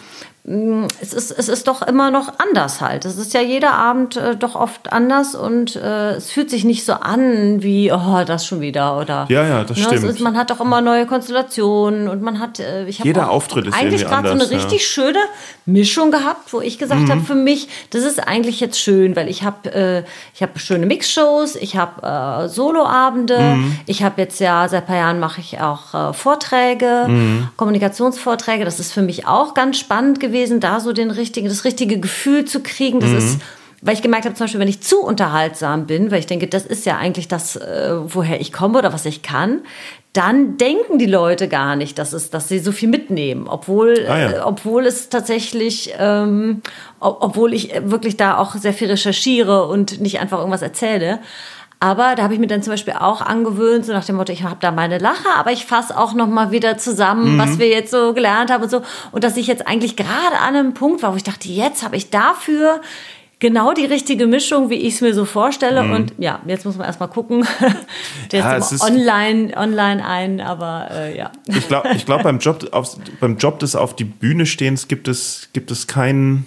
es ist, es ist doch immer noch anders halt. Es ist ja jeder Abend äh, doch oft anders und äh, es fühlt sich nicht so an wie, oh, das schon wieder oder. Ja, ja, das ne, stimmt. Ist, man hat doch immer neue Konstellationen und man hat, äh, ich Jeder auch Auftritt ist eigentlich gerade so eine richtig schöne Mischung gehabt, wo ich gesagt mhm. habe, für mich, das ist eigentlich jetzt schön, weil ich habe äh, ich habe schöne Mixshows, ich habe äh, Soloabende, mhm. ich habe jetzt ja seit ein paar Jahren mache ich auch äh, Vorträge, mhm. Kommunikationsvorträge. Das ist für mich auch ganz spannend gewesen gewesen, da so den richtigen, das richtige Gefühl zu kriegen. Das mhm. ist weil ich gemerkt habe, zum Beispiel, wenn ich zu unterhaltsam bin, weil ich denke, das ist ja eigentlich das, äh, woher ich komme oder was ich kann, dann denken die Leute gar nicht, dass, es, dass sie so viel mitnehmen, obwohl, ah, ja. äh, obwohl es tatsächlich, ähm, obwohl ich wirklich da auch sehr viel recherchiere und nicht einfach irgendwas erzähle. Aber da habe ich mir dann zum Beispiel auch angewöhnt, so nach dem Motto, ich habe da meine Lache, aber ich fasse auch noch mal wieder zusammen, mhm. was wir jetzt so gelernt haben und so. Und dass ich jetzt eigentlich gerade an einem Punkt war, wo ich dachte, jetzt habe ich dafür genau die richtige Mischung, wie ich es mir so vorstelle. Mhm. Und ja, jetzt muss man erstmal gucken. Der ja, ist online, online ein, aber äh, ja. Ich glaube, ich glaub, beim, Job, beim Job des Auf die Bühne stehens gibt es, gibt es keinen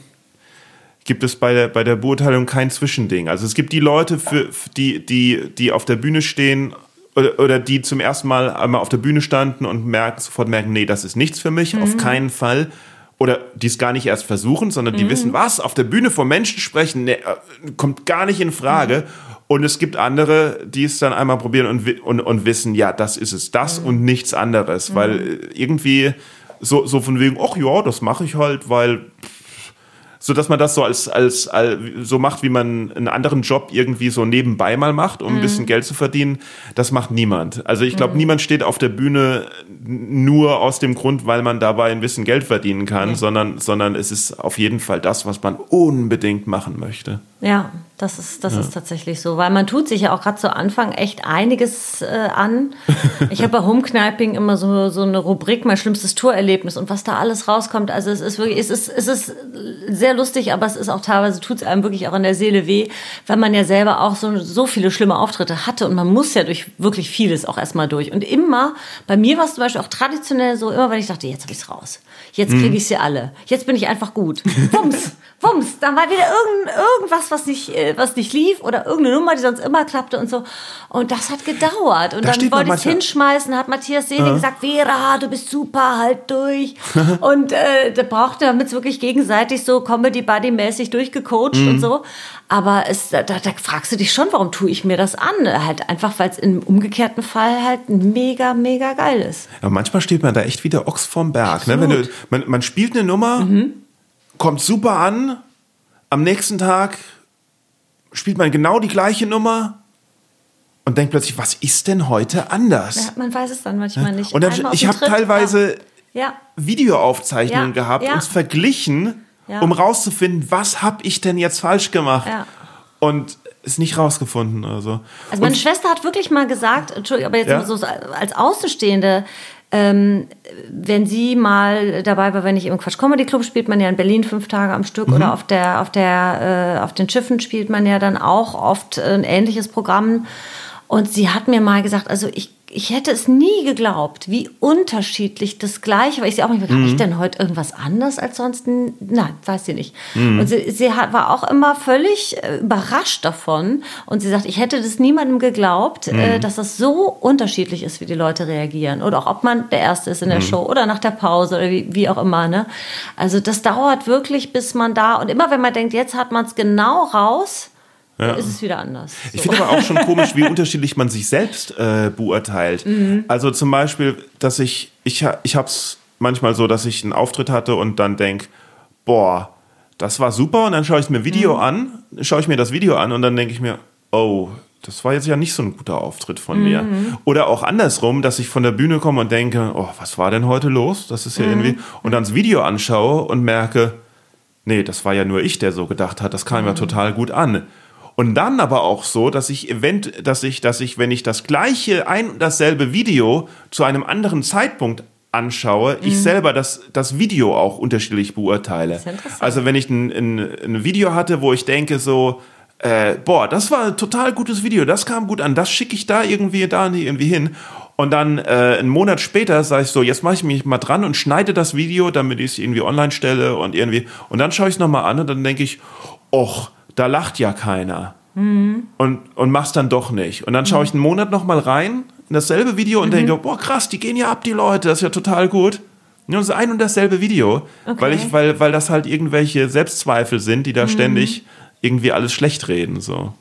gibt es bei der, bei der Beurteilung kein Zwischending. Also es gibt die Leute, für, die, die, die auf der Bühne stehen oder, oder die zum ersten Mal einmal auf der Bühne standen und merken, sofort merken, nee, das ist nichts für mich, auf keinen Fall. Oder die es gar nicht erst versuchen, sondern die wissen, was, auf der Bühne vor Menschen sprechen, nee, äh, kommt gar nicht in Frage. Und es gibt andere, die es dann einmal probieren und, und, und wissen, ja, das ist es, das und nichts anderes. Weil äh, irgendwie so, so von wegen, ach ja, das mache ich halt, weil so dass man das so als, als, als so macht, wie man einen anderen Job irgendwie so nebenbei mal macht, um ein bisschen Geld zu verdienen, das macht niemand. Also ich glaube, niemand steht auf der Bühne nur aus dem Grund, weil man dabei ein bisschen Geld verdienen kann, sondern, sondern es ist auf jeden Fall das, was man unbedingt machen möchte. Ja, das ist, das ist tatsächlich so, weil man tut sich ja auch gerade zu Anfang echt einiges äh, an. Ich habe bei Homekniping immer so, so eine Rubrik, mein schlimmstes Tourerlebnis und was da alles rauskommt. Also es ist wirklich, es ist, es ist sehr lustig, aber es ist auch teilweise, tut es einem wirklich auch in der Seele weh, weil man ja selber auch so, so viele schlimme Auftritte hatte und man muss ja durch wirklich vieles auch erstmal durch. Und immer, bei mir war es zum Beispiel auch traditionell so, immer wenn ich dachte, jetzt habe ich es raus. Jetzt kriege ich sie alle. Jetzt bin ich einfach gut. Wumms, wumms. Dann war wieder irgend, irgendwas, was nicht, äh, was nicht lief oder irgendeine Nummer, die sonst immer klappte und so. Und das hat gedauert. Und Da dann man wollte ich es hinschmeißen, hat Matthias Sehne gesagt, Vera, du bist super, halt durch. und äh, da brauchte, damit es wirklich gegenseitig so Comedy-Buddy-mäßig durchgecoacht Mhm. und so. Aber es, da, da fragst du dich schon, warum tue ich mir das an? Halt einfach, weil es im umgekehrten Fall halt mega, mega geil ist. Aber manchmal steht man da echt wie der Ochs vorm Berg. Ne? Wenn du, man, man spielt eine Nummer, kommt super an, am nächsten Tag spielt man genau die gleiche Nummer und denkt plötzlich, was ist denn heute anders? Ja, man weiß es dann manchmal nicht. Und dann, ich habe teilweise Ja. Videoaufzeichnungen Ja, gehabt und verglichen, um rauszufinden, was habe ich denn jetzt falsch gemacht? Und es nicht rausgefunden. Also, Also meine und, Schwester hat wirklich mal gesagt, Entschuldigung, aber jetzt so als Außenstehende, ähm, wenn sie mal dabei war, wenn ich im Quatsch Comedy Club spielt man ja in Berlin fünf Tage am Stück Mhm. oder auf der auf der äh, auf den Schiffen spielt man ja dann auch oft ein ähnliches Programm und sie hat mir mal gesagt, also ich ich hätte es nie geglaubt, wie unterschiedlich das Gleiche war. Ich sie auch nicht, habe Mhm. ich denn heute irgendwas anders als sonst? Nein, weiß sie nicht. Mhm. Und sie, sie hat, war auch immer völlig äh, überrascht davon. Und sie sagt, ich hätte das niemandem geglaubt, Mhm. äh, dass das so unterschiedlich ist, wie die Leute reagieren. Oder auch, ob man der Erste ist in der Show oder nach der Pause oder wie, wie auch immer. Ne? Also das dauert wirklich, bis man da, und immer wenn man denkt, jetzt hat man es genau raus, ist es wieder anders. Ich So. finde aber auch schon komisch, wie unterschiedlich man sich selbst äh, beurteilt. Mhm. Also zum Beispiel, dass ich, ich, ich habe es manchmal so, dass ich einen Auftritt hatte und dann denk, boah, das war super und dann schaue ich mir Video Mhm. an, schaue ich mir das Video an und dann denke ich mir, oh, das war jetzt ja nicht so ein guter Auftritt von Mhm. mir. Oder auch andersrum, dass ich von der Bühne komme und denke, oh, was war denn heute los? Das Mhm. ist ja irgendwie, und dann das Video anschaue und merke, nee, das war ja nur ich, der so gedacht hat, das kam ja total gut an. Und dann aber auch so, dass ich event, dass ich, dass ich, wenn ich das gleiche ein und dasselbe Video zu einem anderen Zeitpunkt anschaue, ich selber das, das Video auch unterschiedlich beurteile. Also wenn ich ein, ein, ein Video hatte, wo ich denke so, äh, boah, das war ein total gutes Video, das kam gut an, das schicke ich da irgendwie da irgendwie hin. Und dann äh, einen Monat später sage ich so, jetzt mache ich mich mal dran und schneide das Video, damit ich es irgendwie online stelle und irgendwie. Und dann schaue ich es nochmal an und dann denke ich, och, da lacht ja keiner. Und, und mach's dann doch nicht. Und dann schaue ich einen Monat nochmal rein in dasselbe Video und denke, boah, krass, die gehen ja ab, die Leute, das ist ja total gut. Ja, das ist ein und dasselbe Video, weil, ich, weil, weil das halt irgendwelche Selbstzweifel sind, die da ständig irgendwie alles schlecht reden. So.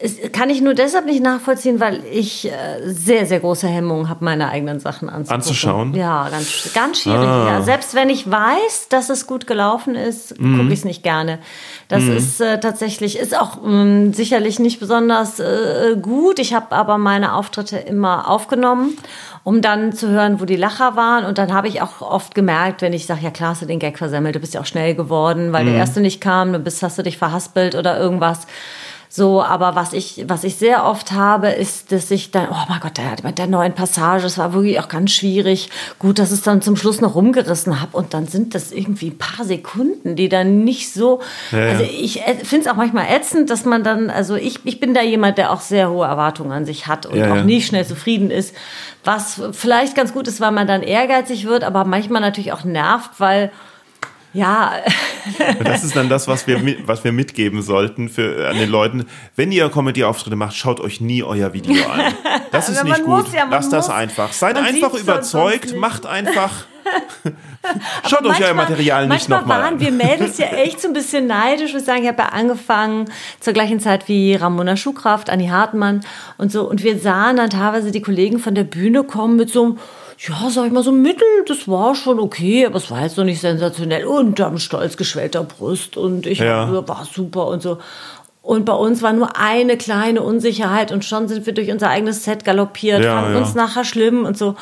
Es kann ich nur deshalb nicht nachvollziehen, weil ich äh, sehr, sehr große Hemmungen habe, meine eigenen Sachen anzugucken. Anzuschauen? Ja, ganz, ganz schwierig. Ah. Ja. Selbst wenn ich weiß, dass es gut gelaufen ist, Mhm. gucke ich es nicht gerne. Das ist äh, tatsächlich, ist auch mh, sicherlich nicht besonders äh, gut. Ich habe aber meine Auftritte immer aufgenommen, um dann zu hören, wo die Lacher waren. Und dann habe ich auch oft gemerkt, wenn ich sage, ja klar, hast du den Gag versemmelt, du bist ja auch schnell geworden, weil der erste nicht kam, du bist, hast du dich verhaspelt oder irgendwas. So, aber was ich, was ich sehr oft habe, ist, dass ich dann, oh mein Gott, der, mit der neuen Passage, das war wirklich auch ganz schwierig. Gut, dass ich es dann zum Schluss noch rumgerissen habe und dann sind das irgendwie ein paar Sekunden, die dann nicht so. Ja, ja. Also ich finde es auch manchmal ätzend, dass man dann, also ich, ich bin da jemand, der auch sehr hohe Erwartungen an sich hat und Ja, auch nicht schnell zufrieden ist. Was vielleicht ganz gut ist, weil man dann ehrgeizig wird, aber manchmal natürlich auch nervt, weil Ja. das ist dann das, was wir, was wir mitgeben sollten für, an den Leuten. Wenn ihr Comedy-Auftritte macht, schaut euch nie euer Video an. Das ist nicht gut. Ja, Lasst das einfach. Seid einfach überzeugt, macht einfach. Schaut euch euer Material nicht nochmal an. Manchmal waren wir Mädels ja echt so ein bisschen neidisch. Ich sagen, ich habe ja angefangen zur gleichen Zeit wie Ramona Schuhkraft, Anni Hartmann und so. Und wir sahen dann teilweise die Kollegen von der Bühne kommen mit so einem ja, sag ich mal, so mittel, das war schon okay, aber es war jetzt noch nicht sensationell. Unterm stolz geschwellter Brust und ich ja. war super und so. Und bei uns war nur eine kleine Unsicherheit und schon sind wir durch unser eigenes Set galoppiert, ja, fanden ja. uns nachher schlimm und so.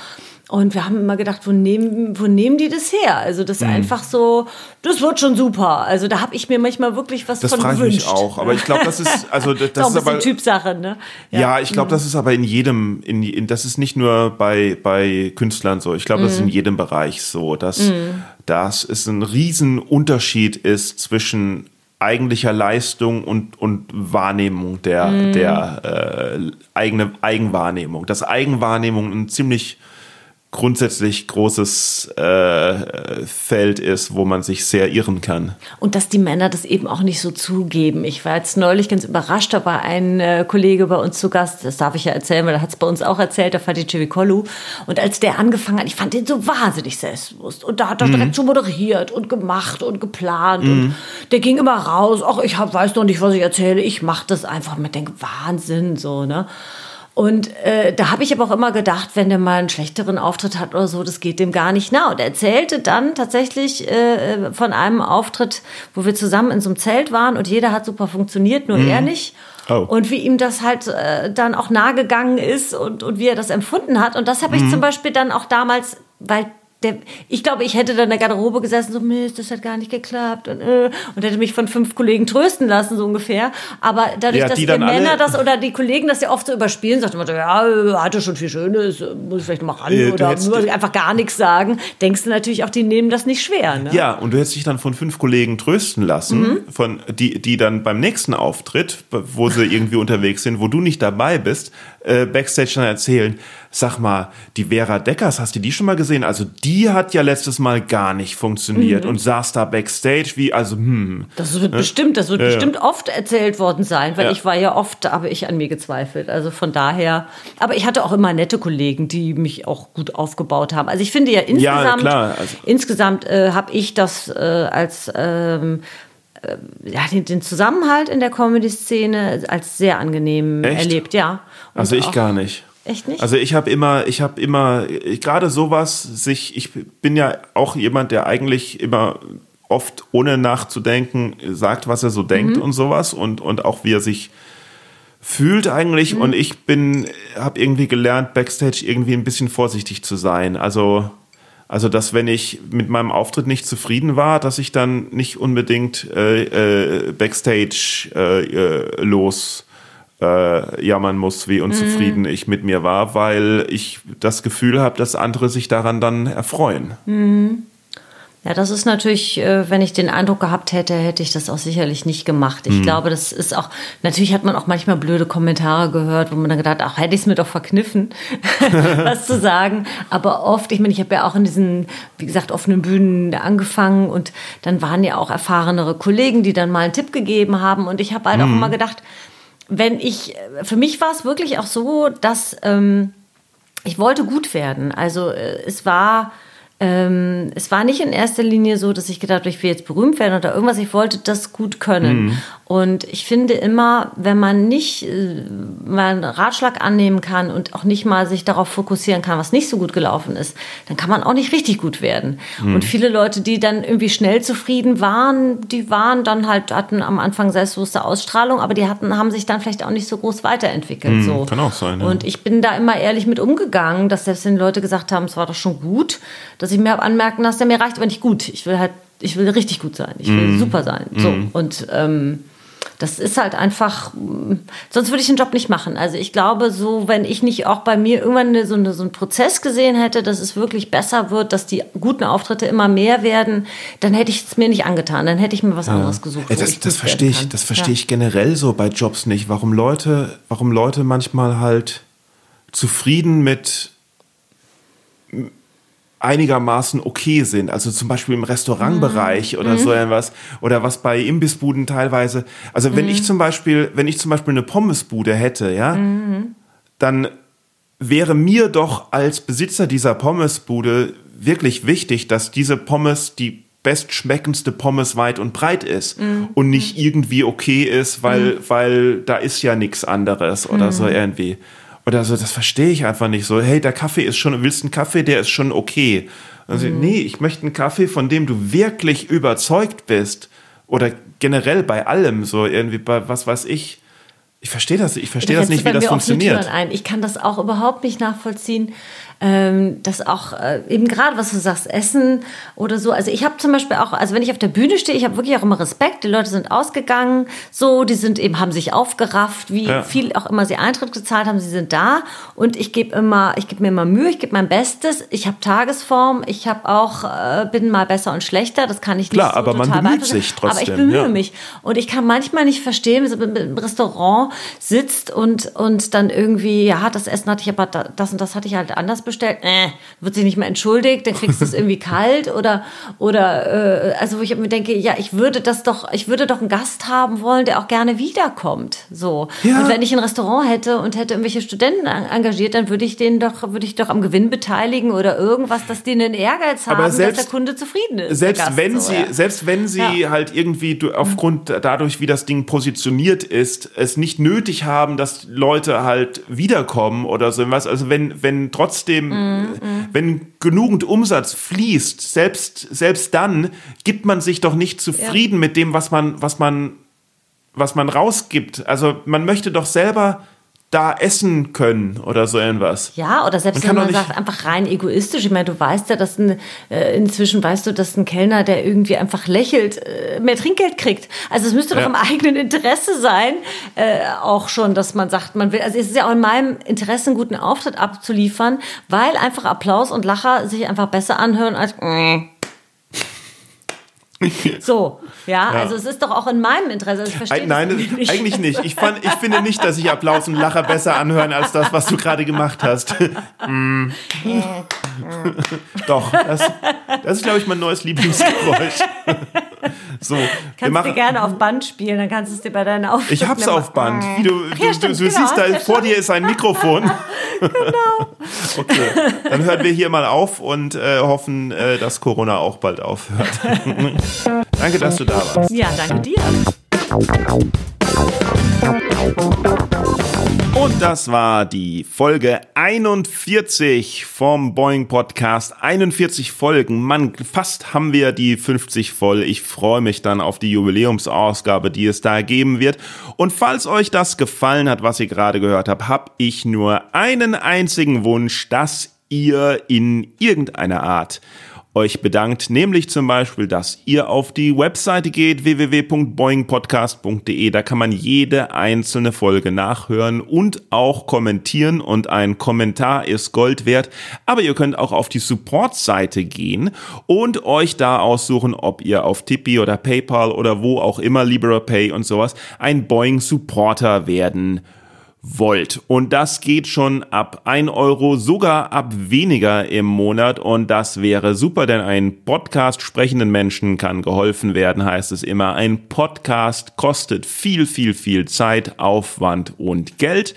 Und wir haben immer gedacht, wo nehmen, wo nehmen die das her? Also das ist mhm. einfach so, das wird schon super. Also da habe ich mir manchmal wirklich was das von gewünscht. Das frage ich mich auch. Aber ich glaube, das ist also das, das ist, ist aber Typsache, ne? Ja, ja ich glaube, mhm. das ist aber in jedem, in, in, das ist nicht nur bei bei Künstlern so. Ich glaube, mhm. das ist in mhm. jedem Bereich so, dass mhm. das ist ein Riesenunterschied ist zwischen eigentlicher Leistung und, und Wahrnehmung der, mm. der äh, eigene Eigenwahrnehmung. Dass Eigenwahrnehmung ein ziemlich grundsätzlich großes äh, Feld ist, wo man sich sehr irren kann. Und dass die Männer das eben auch nicht so zugeben. Ich war jetzt neulich ganz überrascht, da war ein äh, Kollege bei uns zu Gast, das darf ich ja erzählen, weil er hat es bei uns auch erzählt, der Fatih Cevicolu. Und als der angefangen hat, ich fand den so wahnsinnig selbstbewusst. Und da hat er mhm. direkt schon moderiert und gemacht und geplant. Mhm. Und der ging immer raus, ach, ich hab, weiß noch nicht, was ich erzähle, ich mache das einfach mit, denke, Wahnsinn, so, ne? Und äh, da habe ich aber auch immer gedacht, wenn der mal einen schlechteren Auftritt hat oder so, das geht dem gar nicht nah. Und er erzählte dann tatsächlich äh, von einem Auftritt, wo wir zusammen in so einem Zelt waren und jeder hat super funktioniert, nur mhm. er nicht. Oh. Und wie ihm das halt äh, dann auch nahe gegangen ist und, und wie er das empfunden hat. Und das habe ich mhm. zum Beispiel dann auch damals, weil der, ich glaube, ich hätte da in der Garderobe gesessen, so, Mist, das hat gar nicht geklappt und, äh, und hätte mich von fünf Kollegen trösten lassen, so ungefähr. Aber dadurch, ja, dass die, die Männer das oder die Kollegen das ja oft so überspielen, sagt man, ja, hatte schon viel Schönes, muss ich vielleicht noch mal ran äh, oder nur einfach gar nichts sagen, denkst du natürlich auch, die nehmen das nicht schwer. Ne? Ja, und du hättest dich dann von fünf Kollegen trösten lassen, mhm. von, die, die dann beim nächsten Auftritt, wo sie irgendwie unterwegs sind, wo du nicht dabei bist, äh, Backstage dann erzählen, sag mal, die Vera Deckers, hast du die schon mal gesehen? Also die hat ja letztes Mal gar nicht funktioniert mhm. und saß da Backstage wie, also hm. Das wird ne? bestimmt, das wird ja, bestimmt ja. oft erzählt worden sein, weil ja. ich war ja oft, habe ich an mir gezweifelt. Also von daher, aber ich hatte auch immer nette Kollegen, die mich auch gut aufgebaut haben. Also ich finde ja insgesamt, also. insgesamt äh, habe ich das äh, als ähm, äh, ja, den, den, Zusammenhalt in der Comedy-Szene als sehr angenehm Echt? erlebt, ja. Also ich gar nicht. Echt nicht? Also ich habe immer, ich habe immer, gerade sowas, sich, ich bin ja auch jemand, der eigentlich immer oft ohne nachzudenken sagt, was er so denkt mhm. und sowas und, und auch wie er sich fühlt eigentlich mhm. und ich bin, habe irgendwie gelernt, Backstage irgendwie ein bisschen vorsichtig zu sein. Also, also dass wenn ich mit meinem Auftritt nicht zufrieden war, dass ich dann nicht unbedingt äh, äh, Backstage äh, äh los äh, jammern muss, wie unzufrieden mhm. ich mit mir war, weil ich das Gefühl habe, dass andere sich daran dann erfreuen. Mhm. Ja, das ist natürlich, äh, wenn ich den Eindruck gehabt hätte, hätte ich das auch sicherlich nicht gemacht. Ich mhm. glaube, das ist auch, natürlich hat man auch manchmal blöde Kommentare gehört, wo man dann gedacht, ach, hätte ich es mir doch verkniffen, was zu sagen. Aber oft, ich meine, ich habe ja auch in diesen, wie gesagt, offenen Bühnen angefangen und dann waren ja auch erfahrenere Kollegen, die dann mal einen Tipp gegeben haben. Und ich habe halt mhm. auch immer gedacht, wenn ich, für mich war es wirklich auch so, dass ähm, ich wollte gut werden. Also äh, es war ähm, es war nicht in erster Linie so, dass ich gedacht habe, ich will jetzt berühmt werden oder irgendwas. Ich wollte das gut können. Mhm. Und ich finde immer, wenn man nicht äh, mal einen Ratschlag annehmen kann und auch nicht mal sich darauf fokussieren kann, was nicht so gut gelaufen ist, dann kann man auch nicht richtig gut werden. Mhm. Und viele Leute, die dann irgendwie schnell zufrieden waren, die waren dann halt, hatten am Anfang selbstbewusste Ausstrahlung, aber die hatten, haben sich dann vielleicht auch nicht so groß weiterentwickelt. Mhm, so. Kann auch sein. Ja. Und ich bin da immer ehrlich mit umgegangen, dass selbst wenn Leute gesagt haben, es war doch schon gut, dass ich mir habe anmerken lassen, der mir reicht aber nicht gut. Ich will halt, ich will richtig gut sein. Ich will mm. super sein. So. Mm. Und ähm, das ist halt einfach, sonst würde ich den Job nicht machen. Also ich glaube, so, wenn ich nicht auch bei mir irgendwann eine, so, eine, so einen Prozess gesehen hätte, dass es wirklich besser wird, dass die guten Auftritte immer mehr werden, dann hätte ich es mir nicht angetan. Dann hätte ich mir was ja. anderes gesucht. Ja, das, das verstehe ich, das verstehe ja. ich generell so bei Jobs nicht. Warum Leute, warum Leute manchmal halt zufrieden mit einigermaßen okay sind. Also zum Beispiel im Restaurantbereich mhm. oder mhm. so etwas. Oder was bei Imbissbuden teilweise. Also wenn mhm. ich zum Beispiel, wenn ich zum Beispiel eine Pommesbude hätte, ja, mhm. dann wäre mir doch als Besitzer dieser Pommesbude wirklich wichtig, dass diese Pommes die bestschmeckendste Pommes weit und breit ist mm. und nicht irgendwie okay ist, weil, mm. weil da ist ja nichts anderes oder mm. so irgendwie. Oder so, das verstehe ich einfach nicht. So, hey, der Kaffee ist schon, willst einen Kaffee, der ist schon okay. Also, mhm. nee, ich möchte einen Kaffee, von dem du wirklich überzeugt bist. Oder generell bei allem, so irgendwie bei was weiß ich. Ich verstehe das, ich verstehe das nicht, wie das funktioniert. Ein. Ich kann das auch überhaupt nicht nachvollziehen, ähm, dass auch äh, eben gerade, was du sagst, Essen oder so. Also ich habe zum Beispiel auch, also wenn ich auf der Bühne stehe, ich habe wirklich auch immer Respekt. Die Leute sind ausgegangen, so, die sind eben, haben sich aufgerafft, wie ja. viel auch immer sie Eintritt gezahlt haben, sie sind da. Und ich gebe immer, ich gebe mir immer Mühe, ich gebe mein Bestes. Ich habe Tagesform, ich habe auch, äh, bin mal besser und schlechter, das kann ich Klar, nicht so aber man bemüht sich trotzdem. Aber ich bemühe ja. mich. Und ich kann manchmal nicht verstehen, wenn man im Restaurant sitzt und, und dann irgendwie, ja, das Essen hatte ich aber, das und das hatte ich halt anders bestellt, äh, wird sich nicht mehr entschuldigt, dann kriegst du es irgendwie kalt oder oder äh, also wo ich mir denke, ja, ich würde das doch, ich würde doch einen Gast haben wollen, der auch gerne wiederkommt, so. Ja. Und wenn ich ein Restaurant hätte und hätte irgendwelche Studenten engagiert, dann würde ich den doch würde ich doch am Gewinn beteiligen oder irgendwas, dass die einen Ehrgeiz haben, selbst, dass der Kunde zufrieden ist. Selbst Gast, wenn so, sie ja. selbst wenn sie ja. halt irgendwie aufgrund dadurch, wie das Ding positioniert ist, es nicht nötig haben, dass Leute halt wiederkommen oder so was, also wenn wenn trotzdem mhm Mhm. Wenn genügend Umsatz fließt, selbst, selbst dann gibt man sich doch nicht zufrieden ja. mit dem, was man, was man, was man rausgibt. Also man möchte doch selber da essen können oder so irgendwas. Ja, oder selbst man wenn man sagt, einfach rein egoistisch. Ich meine, du weißt ja, dass ein, äh, inzwischen weißt du, dass ein Kellner, der irgendwie einfach lächelt, äh, mehr Trinkgeld kriegt. Also es müsste ja. doch im eigenen Interesse sein, äh, auch schon, dass man sagt, man will, also es ist ja auch in meinem Interesse, einen guten Auftritt abzuliefern, weil einfach Applaus und Lacher sich einfach besser anhören als äh, so, ja, ja, also es ist doch auch in meinem Interesse. Also ich verstehe Nein, das nicht. eigentlich nicht. Ich, fand, ich finde nicht, dass sich Applaus und Lacher besser anhören als das, was du gerade gemacht hast. mm. doch, das, das ist, glaube ich, mein neues Lieblingsgeräusch. so, kannst du gerne auf Band spielen, dann kannst du es dir bei deinen Auftritten Ich hab's auf Band. Wie du, du, ja, stimmt, du, du genau, siehst, da vor dir ist ein Mikrofon. genau. Okay, dann hören wir hier mal auf und äh, hoffen, äh, dass Corona auch bald aufhört. danke, dass du da warst. Ja, danke dir. Und das war die Folge 41 vom Boeing Podcast. 41 Folgen. Mann, fast haben wir die 50 voll. Ich freue mich dann auf die Jubiläumsausgabe, die es da geben wird. Und falls euch das gefallen hat, was ihr gerade gehört habt, habe ich nur einen einzigen Wunsch, dass ihr in irgendeiner Art euch bedankt, nämlich zum Beispiel, dass ihr auf die Webseite geht, www.boingpodcast.de. Da kann man jede einzelne Folge nachhören und auch kommentieren und ein Kommentar ist Gold wert. Aber ihr könnt auch auf die Support-Seite gehen und euch da aussuchen, ob ihr auf Tippy oder PayPal oder wo auch immer, LiberaPay und sowas, ein Boeing Supporter werden wollt. Und das geht schon ab 1 Euro, sogar ab weniger im Monat. Und das wäre super, denn ein Podcast sprechenden Menschen kann geholfen werden, heißt es immer. Ein Podcast kostet viel, viel, viel Zeit, Aufwand und Geld.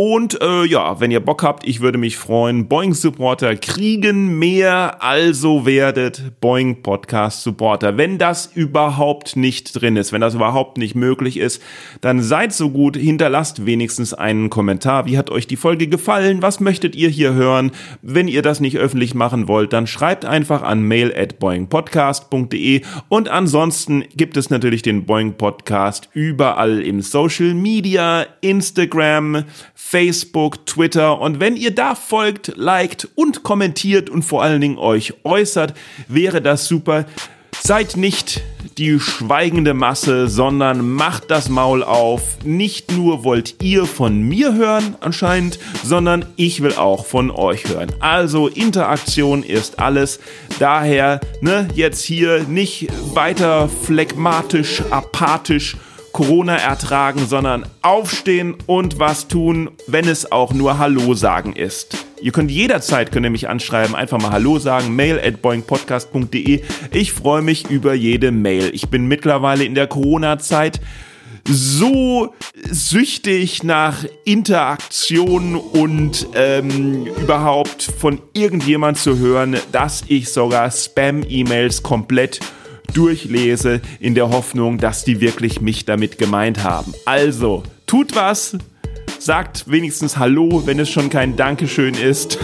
Und äh, ja, wenn ihr Bock habt, ich würde mich freuen. Boeing Supporter kriegen mehr, also werdet Boeing Podcast Supporter. Wenn das überhaupt nicht drin ist, wenn das überhaupt nicht möglich ist, dann seid so gut, hinterlasst wenigstens einen Kommentar. Wie hat euch die Folge gefallen? Was möchtet ihr hier hören? Wenn ihr das nicht öffentlich machen wollt, dann schreibt einfach an mail at boingpodcast.de und ansonsten gibt es natürlich den Boeing Podcast überall im Social Media, Instagram, Facebook, Twitter und wenn ihr da folgt, liked und kommentiert und vor allen Dingen euch äußert, wäre das super. Seid nicht die schweigende Masse, sondern macht das Maul auf. Nicht nur wollt ihr von mir hören anscheinend, sondern ich will auch von euch hören. Also Interaktion ist alles. Daher, ne, jetzt hier nicht weiter phlegmatisch, apathisch Corona ertragen, sondern aufstehen und was tun, wenn es auch nur Hallo sagen ist. Ihr könnt jederzeit, könnt ihr mich anschreiben, einfach mal Hallo sagen, mail at boingpodcast.de. Ich freue mich über jede Mail. Ich bin mittlerweile in der Corona-Zeit so süchtig nach Interaktion und ähm, überhaupt von irgendjemand zu hören, dass ich sogar Spam-E-Mails komplett durchlese in der Hoffnung, dass die wirklich mich damit gemeint haben. Also, tut was, sagt wenigstens Hallo, wenn es schon kein Dankeschön ist.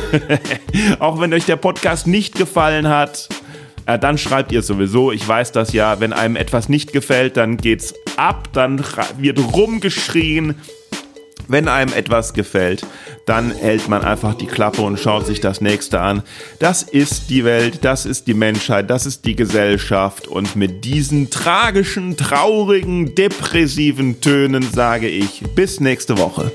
Auch wenn euch der Podcast nicht gefallen hat, äh, dann schreibt ihr sowieso. Ich weiß das ja, wenn einem etwas nicht gefällt, dann geht's ab, dann wird rumgeschrien. Wenn einem etwas gefällt, dann hält man einfach die Klappe und schaut sich das nächste an. Das ist die Welt, das ist die Menschheit, das ist die Gesellschaft und mit diesen tragischen, traurigen, depressiven Tönen sage ich bis nächste Woche.